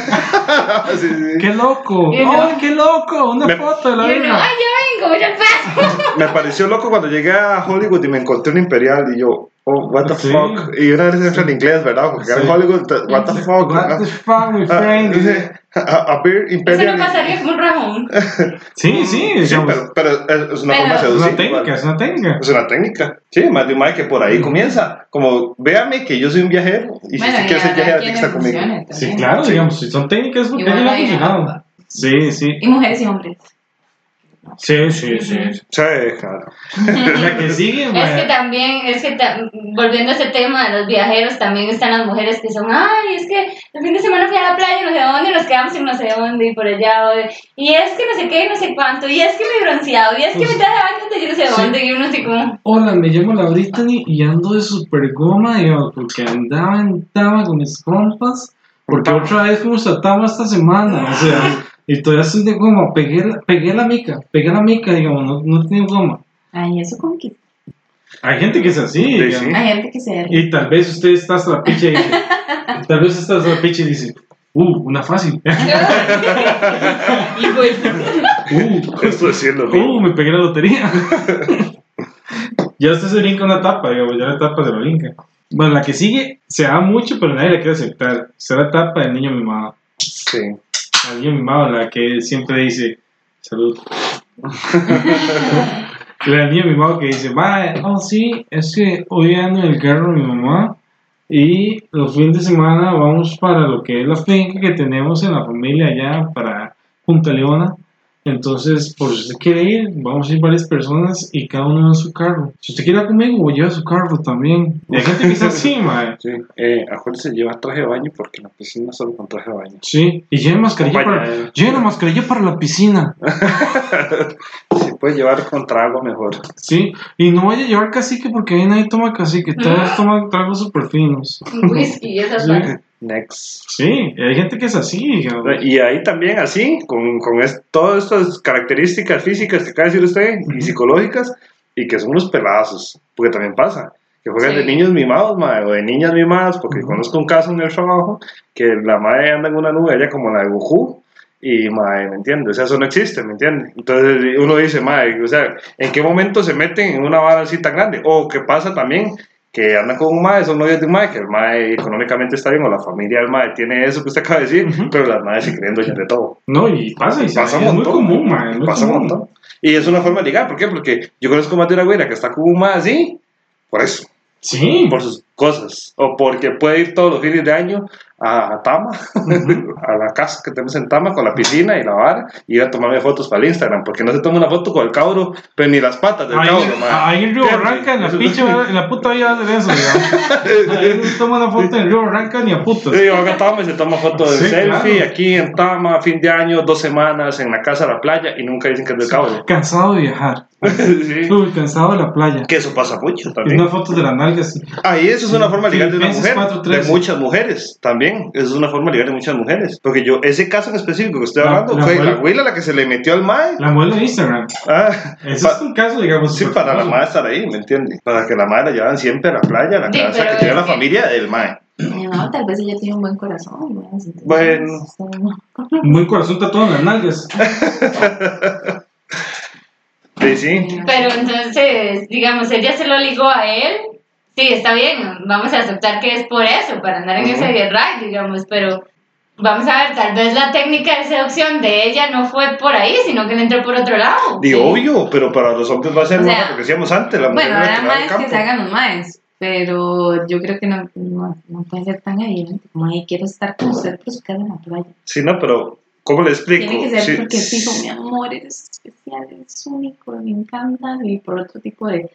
Sí, sí. ¡Qué loco! ¡Ay, qué loco! Una Me- foto de la birra. ay, ya vengo, ya paso. Me pareció loco cuando llegué a Hollywood y me encontré un Imperial y yo, oh, what the Sí. fuck. Y una vez entra en inglés, ¿verdad? Porque Sí. en Hollywood, what the fuck. What the fuck, my Ah, friend? A, a beer Eso Imperial. no pasaría como un rajón. Sí, sí, Sí, digamos, pero, pero es, es una Pero- forma de es seducir. una técnica, es una técnica. Es una técnica. Sí, más de un que por ahí comienza. Como, véame que yo soy un viajero y si Bueno, usted y quiere ser viajero, tiene que estar conmigo. funcione Sí, también. claro, Sí. digamos, si son técnicas porque ya le ha funcionado. Sí, sí. Y mujeres y hombres. Sí, sí, sí. Sí, claro. La que sigue, Es que también, es que ta- volviendo a ese tema de los viajeros, también están las mujeres que son, ay, es que el fin de semana fui a la playa, no sé dónde, nos quedamos en no sé dónde y por allá, o de- y es que no sé qué, no sé cuánto, y es que me he bronceado, y es que Pues- me traje baños de yo no sé Sí. dónde, y uno así como, Hola, me llamo la Brittany y ando de super goma, digamos, porque andaba en Tama con mis compas, porque otra vez fuimos a Tama esta semana, o sea, y todavía estoy de goma, pegué, la- pegué la mica, pegué la mica, digamos, no, no tenía goma. Ay, eso con que. Hay gente que es así, Sí, digamos. sí. Hay gente que se y tal vez usted está hasta la picha y dice, tal vez está hasta la picha y dice, uh, una fácil, y pues, uh, Esto es siendo Uh, me pegué la lotería. ya usted se brinca una tapa, digamos, ya la tapa se la brinca. Bueno, la que sigue se da mucho, pero nadie la quiere aceptar. Será la tapa del niño mimado. Sí. El niño mimado, la que siempre dice, salud. la niña mimado que dice, va, oh sí, es que hoy ando en el carro de mi mamá y los fines de semana vamos para lo que es la finca que tenemos en la familia allá para Punta Leona. Entonces, por si usted quiere ir, vamos a ir varias personas y cada uno en su carro. Si usted quiere ir conmigo, lleva su carro también. Y hay gente que es así, mae. Sí. Eh, acuérdese llevar traje de baño porque en la piscina solo con traje de baño. Sí, y lleven mascarilla para, mascarilla para la piscina. Si puede llevar con trago, mejor. Sí, y no vaya a llevar cacique porque ahí nadie toma cacique, todos toman tragos súper finos. whisky y esas Sí. Next. Sí, hay gente que es así, digamos. Y ahí también así, con, con es- todas estas características físicas que acaba de decir usted y psicológicas, y que son unos pelazos, porque también pasa, que juegan Sí. de niños mimados, mae, o de niñas mimadas, porque Ujú. conozco un caso en el trabajo, que la madre anda en una nube, ella como la de Goku, y mae, ¿me entiendes? O sea, eso no existe, ¿me entiendes? Entonces uno dice, mae, o sea, ¿en qué momento se meten en una vara así tan grande? O qué pasa también que andan con un mae, son novios de un mae, que el mae económicamente está bien, o la familia del mae tiene eso que usted acaba de decir, Ujú. pero las madres se creen dueñas de todo. No, y pasa, y Pasa un es muy montón. común, man, es muy Pasa un montón. Y es una forma de ligar, ¿por qué? Porque yo conozco más de una güera que está con un mae así, por eso, Sí, por sus cosas, o porque puede ir todos los fines de año a Tama, a la casa que tenemos en Tama con la piscina y la vara, y ir a tomarme fotos para el Instagram, porque no se toma una foto con el cabro, pero ni las patas del Ahí, cabro, ahí en Río Barranca, en la pinche, en la puta vida de eso, digamos. Ahí no se toma una foto en Río Barranca ni a putas. Sí, van a Tama y se toma foto de Sí, selfie, claro. aquí en Tama, fin de año, dos semanas en la casa de la playa, y nunca dicen que es del cabro. Cansado de viajar. Sí. Uy, cansado de la playa. Que eso pasa mucho Y también. una foto de la nalga así. Ahí eso es una forma ligar de una mujer, 4:13. de muchas mujeres también. Eso es una forma de ligar de muchas mujeres. Porque yo, ese caso en específico que estoy La- hablando la fue abuela- la abuela la que se le metió al mae. La modelo de Instagram. Ah, Ese pa- es un caso, digamos. sí, súper para la mae estar ahí, ¿me entiendes? Para que la mae la llevaran siempre a la playa, a la Sí, casa, que tenga la que- familia del mae. No, tal vez ella tiene un buen corazón. ¿no? Bueno. Un buen corazón tatuado en las nalgas. Sí, sí. Pero entonces, digamos, ella se lo ligó a él. Sí, está bien, vamos a aceptar que es por eso, para andar en Ujú. ese ride, digamos, pero vamos a ver, tal vez la técnica de seducción de ella no fue por ahí, sino que le entró por otro lado. Y obvio, pero para los hombres va a ser O más sea, lo que decíamos antes. La mujer Bueno, ahora más que se hagan los maes, pero yo creo que no, no, no puede ser tan evidente como, "Ay, quiero estar con usted, pero su casa en la playa. Sí, no, pero ¿Cómo le explico? Tiene que ser Sí, porque fijo, mi amor, eres especial, eres único, me encanta, y por otro tipo de,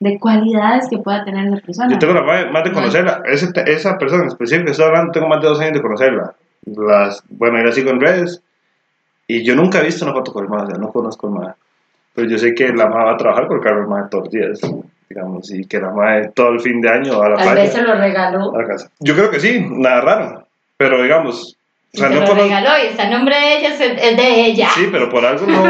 de cualidades que pueda tener esa persona. Yo tengo la más, más de conocerla. Ese- esa persona en específico que estoy hablando, tengo más de dos años de conocerla. Las, bueno, yo la sigo en redes. Y yo nunca he visto una foto con el o sea, no conozco al MAE. Pero yo sé que la MAE va a trabajar con Carlos MAE todos los días, digamos, y que la MAE todo el fin de año va a la Tal vez se playa, lo regaló. a la casa. Yo creo que sí, nada raro. Pero digamos, o sea, se no lo regaló y está el nombre de ella, es de ella. Sí, pero por algo no.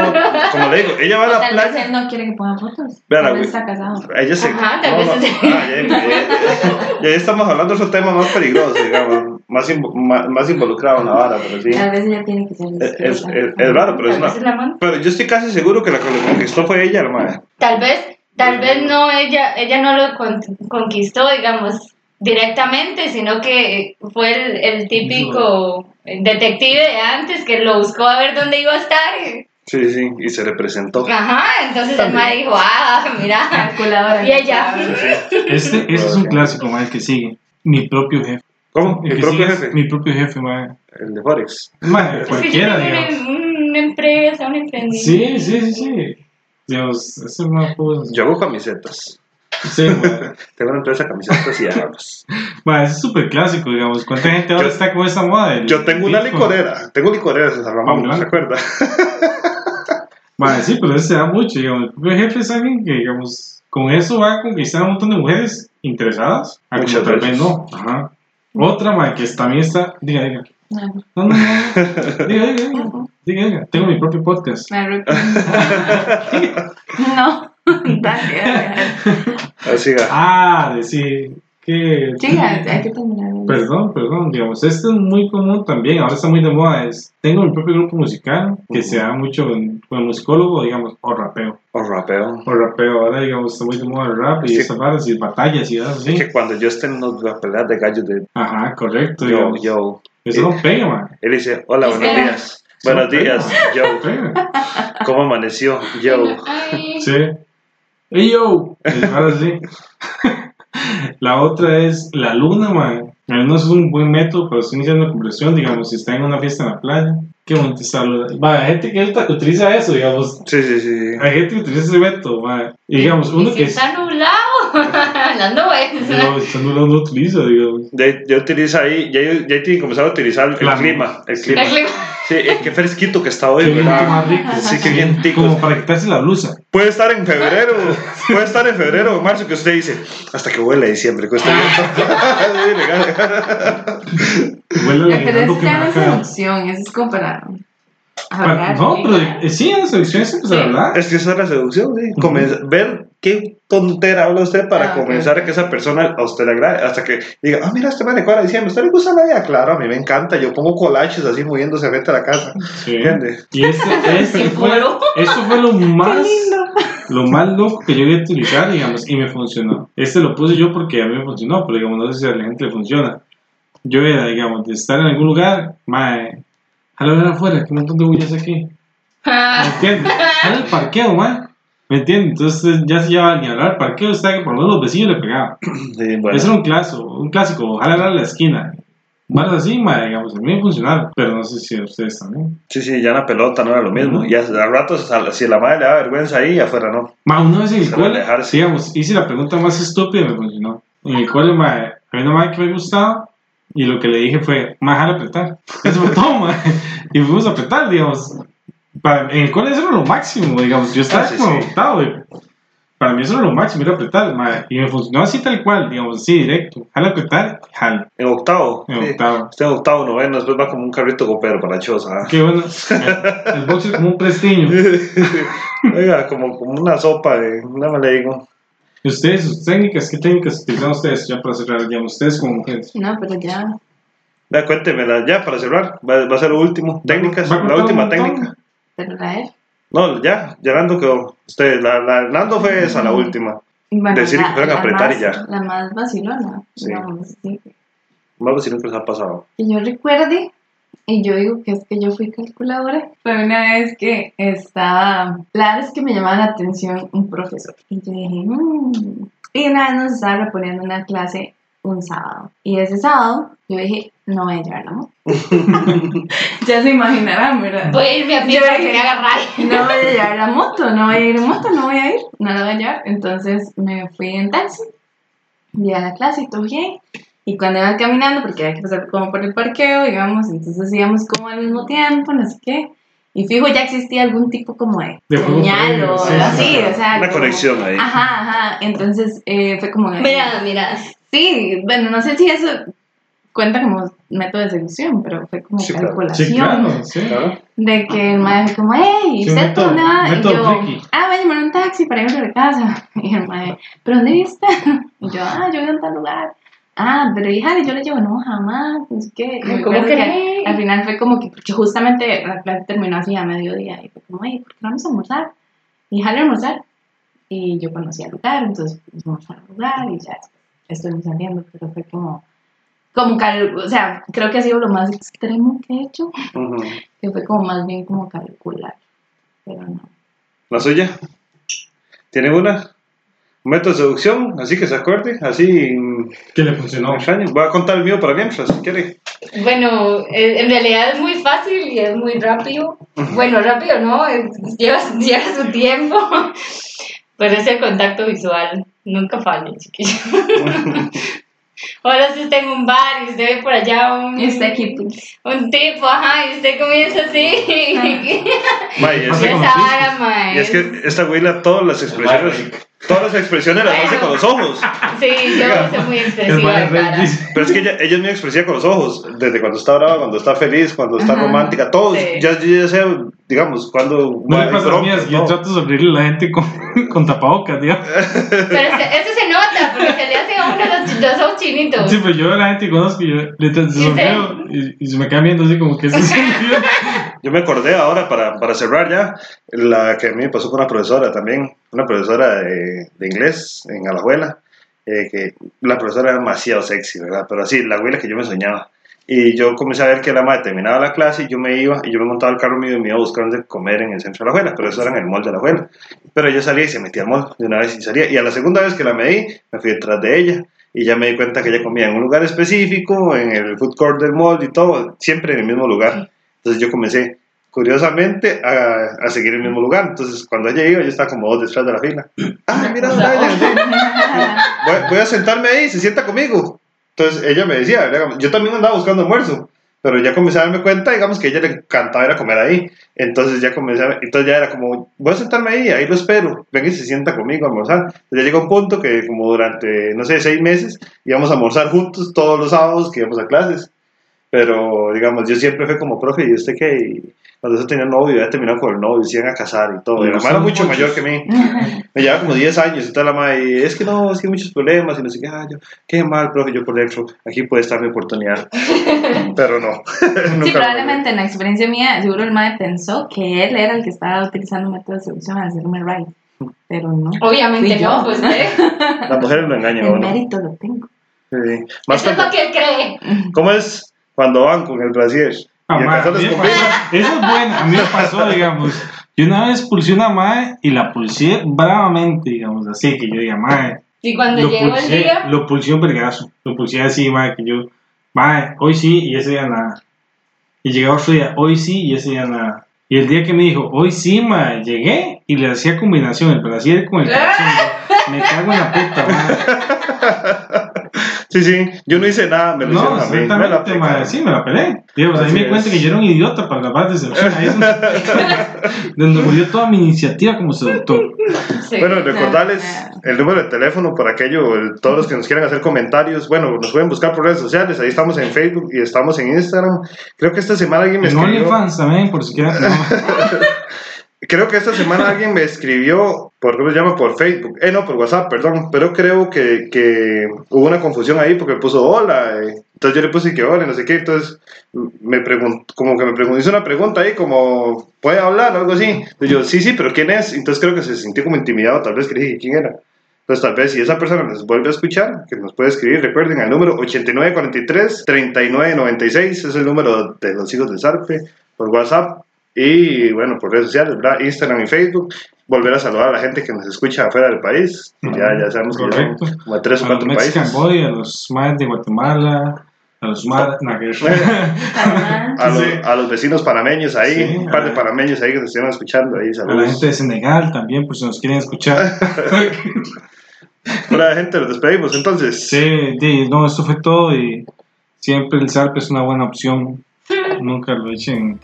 Como le digo, ella va a la tal vez playa. él no quiere que pongan fotos. Güey. vez está casado. Ella se. Ajá, tal no, vez no. es- Ah, ya, ya, ya, ya estamos hablando de esos temas más peligrosos, digamos, más, invo- más, más involucrado en la vara, pero sí. Tal vez ella tiene que ser Es, es, es- es raro, pero es vez una. la mano. Pero yo estoy casi seguro que la que lo conquistó fue ella, la madre. Tal vez, tal vez no ella, ella no lo con- conquistó, digamos, directamente, sino que fue el, el típico detective de antes que lo buscó a ver dónde iba a estar. Sí, sí, y se le presentó. Ajá, entonces el ma dijo, ah, mira. Calculadora. Y ella. Este, este es un clásico, mae, que sigue. Mi propio jefe. ¿Cómo? El ¿Mi propio jefe? Mi propio jefe, mae. El de Forex. Yo cualquiera, digamos. una, una empresa, un emprendimiento. Sí, sí, sí, sí. Digamos, eso es más pues, Yo hago camisetas. Sí, mae. Tengo una empresa de camisetas y armas. Mae, ese es súper clásico, digamos. ¿Cuánta gente ahora Yo- está con esa moda? del Yo tengo una disco? licorera. Tengo licoreras en San Ramón, ¿no se acuerda? Mae, sí, pero eso se da mucho, digamos. El propio jefe es alguien que, digamos, con eso va a conquistar a un montón de mujeres interesadas. A Muchas tal vez veces. no. Ajá. Otra, mae, que también está. Diga, diga. No, No, no, no. Diga, diga, diga. Diga, diga. Tengo mi propio podcast. me arrepiento. No, dale, dale. Que. Ah, decir que. Sí, hay que terminar. Perdón, perdón, digamos, esto es muy común también, ahora está muy de moda, es, tengo mi propio grupo musical, que Ujú. se da mucho con, musicólogo, digamos, o rapeo, O rapeo. o rapeo, ahora digamos, está muy de moda el rap y Sí. esas varas y batallas y eso así, Es que cuando yo esté en las peleas de gallos de ajá, correcto, yo, digamos, yo, eso no pega, man, él dice, hola, buenos días. Buenos días, pega, ¿Cómo amaneció? Yo. Ay, sí, hey yo, y ahora sí, la otra es la luna, man, luna es un buen método para estar iniciando la conversación, digamos, si está en una fiesta en la playa, qué bonito está, va, hay gente que utiliza eso, digamos, Sí, sí, sí. Hay gente que utiliza ese método. Y digamos, uno y si que es. está nublado, las nubes. No, utiliza, digamos. Ya, ya utiliza ahí, ya, ya tiene que comenzar a utilizar el Claro. clima. El clima. El clima. Sí, eh, qué fresquito que está hoy, Qué ¿verdad? más rico. Sí, qué bien tico. Como para quitarse la blusa. Puede estar en febrero, puede estar en febrero o marzo que usted dice, hasta que huele a diciembre, cuesta Sí, legal. Huele a Pero no es seducción, eso es como para hablar. No, pero eh, sí, la seducción es empezar a hablar. Es que esa es la seducción, ¿sí? Comenza- ver qué tontera habla usted para Ah, comenzar a que esa persona a usted le agrade, hasta que diga, ah, mira, este man de cuadra diciendo, ¿a usted le gusta la vida? Claro, a mí me encanta, yo pongo collages así moviéndose frente a la casa, Sí. ¿entiendes? Y este, este Qué fue, eso fue lo más, lo más loco que yo iba a utilizar, digamos, y me funcionó. Este lo puse yo porque a mí me funcionó, pero digamos, no sé si a la gente le funciona. Yo era, digamos, de estar en algún lugar, mae, jala ver afuera, que un montón de bullas aquí. ¿Me entiendes? El parqueo, mae. ¿Me entiendes? Entonces ya se lleva alguien a hablar al parqueo, está que por lo menos los vecinos le pegaban. Sí, bueno. Ese era un clásico, un clásico, ojalá a la esquina. Más así, mae, digamos, a mí me funcionaron, pero no sé si a ustedes también. Sí, sí, ya la pelota no era lo mismo. Ujú. Y a, a ratos, a- si a la madre le da vergüenza ahí, afuera no. Ma, una vez en el a cole, digamos, hice la pregunta más estúpida y me funcionó. En el cole, ma, había una madre que me gustaba y lo que le dije fue, ma, déjala apretar. Eso fue todo, ma. Y fuimos a apretar, digamos. Para, en el cole eso era lo máximo, digamos. Yo estaba Ah, sí, como sí. octavo, y para mí eso era lo máximo, era apretar, ma. Y me funcionó así tal cual, digamos, así directo. Jala apretar, jala. En octavo. En sí. octavo. Usted en octavo, noveno, después va como un carrito copero para la choza. ¿ah? Qué bueno. El, boxer como un prestiño. Oiga, como, como una sopa de. No me le digo. ¿Y ustedes, sus técnicas, qué técnicas utilizan ustedes ya para cerrar, digamos, ustedes como mujeres? No, pero ya. Ya, cuéntemela ya para cerrar. Va, va a ser lo último. Técnicas, Va la última técnica. Él. No, ya, ya Nando quedó. Usted, la, la Nando fue esa, la última. Bueno, Decir que fueran a apretar más, y ya. La más vacilona, Sí. digamos, sí. Vamos a decir que les ha pasado. Que yo recuerde, y yo digo que es que yo fui calculadora, fue una vez que estaba, la es que me llamaba la atención un profesor. Y yo dije, "Mm". Y una vez nos estaba reponiendo una clase un sábado. Y ese sábado yo dije, no voy a llevar la moto. ya se imaginarán, ¿verdad? Voy a irme a pie Yo para que me agarrar. No voy a llevar la moto, no voy a ir en moto, no voy a ir, no la voy a llevar. Entonces me fui en taxi, llegué a la clase y todo bien. Y cuando iban caminando, porque había que pasar como por el parqueo, digamos, entonces íbamos como al mismo tiempo, no sé qué. Y fijo, ya existía algún tipo como de, De juego señal o sí, así, sí. o sea. Una como- conexión ahí. Ajá, ajá. Entonces eh, fue como. de- Mira, mira. Sí, bueno, no sé si eso cuenta como método de seducción, pero fue como Sí, claro. calculación. Sí, claro, sí. Claro. De que el maestro fue como, hey, Sí, ¿usted dónde va? Y yo, friki. ah, voy a llamar un taxi para irme a la casa. Y el maestro, ¿pero dónde viste? Y yo, ah, yo vivo en tal lugar. Ah, pero hija, yo le llevo, no, jamás, no sé qué. ¿Cómo acuerdo crees? Al final fue como que, porque justamente la clase terminó así a mediodía. Y fue como, hey, ¿por qué no vamos a almorzar? Y jale a almorzar. Y yo conocía el lugar, entonces fuimos al lugar y ya estuvimos saliendo, pero fue como, como, o sea, creo que ha sido lo más extremo que he hecho Ujú. que fue como más bien como calcular, pero no. ¿La suya? ¿Tiene una? ¿Un método de seducción? Así que se acuerde, así Que le funcionó. extraño. Voy a contar el mío para mientras, si quiere. Bueno, en realidad es muy fácil y es muy rápido. Bueno, rápido no, lleva, lleva su tiempo. Pero es el contacto visual. Nunca falla, chiquillo. Ahora si está en un bar y usted ve por allá un, Está aquí, pues. un tipo, ajá, y usted comienza así. Ma, y, es que, vara, mae. y es que esta güila todas las expresiones, todas las expresiones las hace con los ojos. Sí, yo soy muy expresiva de cara. Pero es que ella, ella es muy expresiva con los ojos, desde cuando está brava, cuando está feliz, cuando está Ajá. romántica, todo. Sí. Ya, ya sé, digamos, cuando No en pasa a mí, es- yo trato de sonreírle a la gente con, con tapabocas, tío. Pero se- eso se nota, los ojos chinitos. Sí, pues yo a la gente que conozco, yo le sonreo y, y se me queda viendo así como que se sonríe. Yo me acordé ahora, para, para cerrar ya, la que a mí me pasó con una profesora también, una profesora de, de inglés en Alajuela, eh, que la profesora era demasiado sexy, ¿verdad? Pero así, la abuela que yo me soñaba. Y yo comencé a ver que la madre terminaba la clase y yo me iba, y yo me montaba el carro mío y me iba a buscar donde comer en el centro de la abuela, pero eso era en el mall de la abuela. Pero yo salía y se metía al mall de una vez y salía. Y a la segunda vez que la medí, me fui detrás de ella. Y ya me di cuenta que ella comía en un lugar específico, en el food court del mall y todo, siempre en el mismo lugar. Entonces yo comencé, curiosamente, a, a seguir el mismo lugar. Entonces cuando ella iba, yo estaba como dos detrás de la fila. Ah, mira, voy, voy a sentarme ahí, se sienta conmigo. Entonces ella me decía, yo también andaba buscando almuerzo, pero ya comencé a darme cuenta, digamos, que a ella le encantaba ir a comer ahí. Entonces ya comencé a, entonces ya era como, voy a sentarme ahí, ahí lo espero, venga y se sienta conmigo a almorzar. Entonces ya llegó un punto que como durante, no sé, seis meses íbamos a almorzar juntos todos los sábados que íbamos a clases. Pero, digamos, yo siempre fui como profe, y usted que y cuando yo tenía novio, ya terminó con el novio, se iban a casar y todo. Y la madre era mucho muchos. mayor que mí. Me llevaba como 10 años y tal la madre, y es que no, es que hay muchos problemas y no sé qué, ah, yo, qué mal, profe, yo por dentro, aquí puede estar mi oportunidad. Pero no. Sí, probablemente en la experiencia mía, seguro el madre pensó que él era el que estaba utilizando método de seducción para hacerme right, pero no. Obviamente no, pues ¿eh? Las mujeres lo engañan El mérito lo tengo. Sí. Más Eso es lo que él cree. ¿Cómo es cuando van con el brasier? Ah, Y Eso es bueno, a mí me pasó, digamos. Yo una vez pulsé una madre y la pulsé bravamente, digamos, así que yo diga, madre, Y cuando lo llegó el día, lo pulsé un vergazo. Lo pulsé así, madre, que yo, madre, hoy sí y ese día nada. Y llegaba otro día, hoy sí y ese día nada. Y el día que me dijo, hoy sí, madre, llegué y le hacía combinación, el brasier con el calzón. Me cago en la puta, madre. Sí, sí, yo no hice nada, me lo No, hicieron a mí. Me la sí, me la pelé. Digamos, ahí Así me di cuenta que yo era un idiota para la parte de. Ahí es donde, murió toda mi iniciativa como seductor. sí. Bueno, recordarles el número de teléfono por aquello, el- todos los que nos quieran hacer comentarios, bueno, nos pueden buscar por redes sociales, ahí estamos en Facebook y estamos en Instagram. Creo que esta semana alguien me En escribió, OnlyFans también, por si quieren. creo que esta semana alguien me escribió, por ¿cómo se llama? Por Facebook, eh, no, por WhatsApp, perdón, pero creo que, que hubo una confusión ahí porque puso hola, eh, entonces yo le puse que hola, no sé qué, entonces me preguntó, como que me preguntó, hizo una pregunta ahí como, ¿puede hablar? o algo así. Entonces yo, sí, sí, pero ¿quién es? Entonces creo que se sintió como intimidado, tal vez que dije quién era. Entonces, tal vez si esa persona nos vuelve a escuchar, que nos puede escribir, recuerden, al número 8943-3996, es el número de los hijos de Sarpe, por WhatsApp y, bueno, por redes sociales, ¿verdad? Instagram y Facebook. Volver a saludar a la gente que nos escucha afuera del país. que ya, ya sabemos que ya son Correcto. como a tres o A los cuatro Mexican países. Boy, a los más de Guatemala, a los que- Panamá. A, los, Sí. a los vecinos panameños ahí, Sí, un par de panameños ahí que nos estén escuchando ahí, a la saludos. gente de Senegal también, por si nos quieren escuchar. Hola gente, los despedimos entonces. Sí, di, no, eso fue todo y siempre el SARP es una buena opción. Nunca lo echen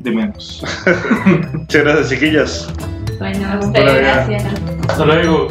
de menos. Muchas gracias chiquillas. Bueno, gracias. Hasta luego.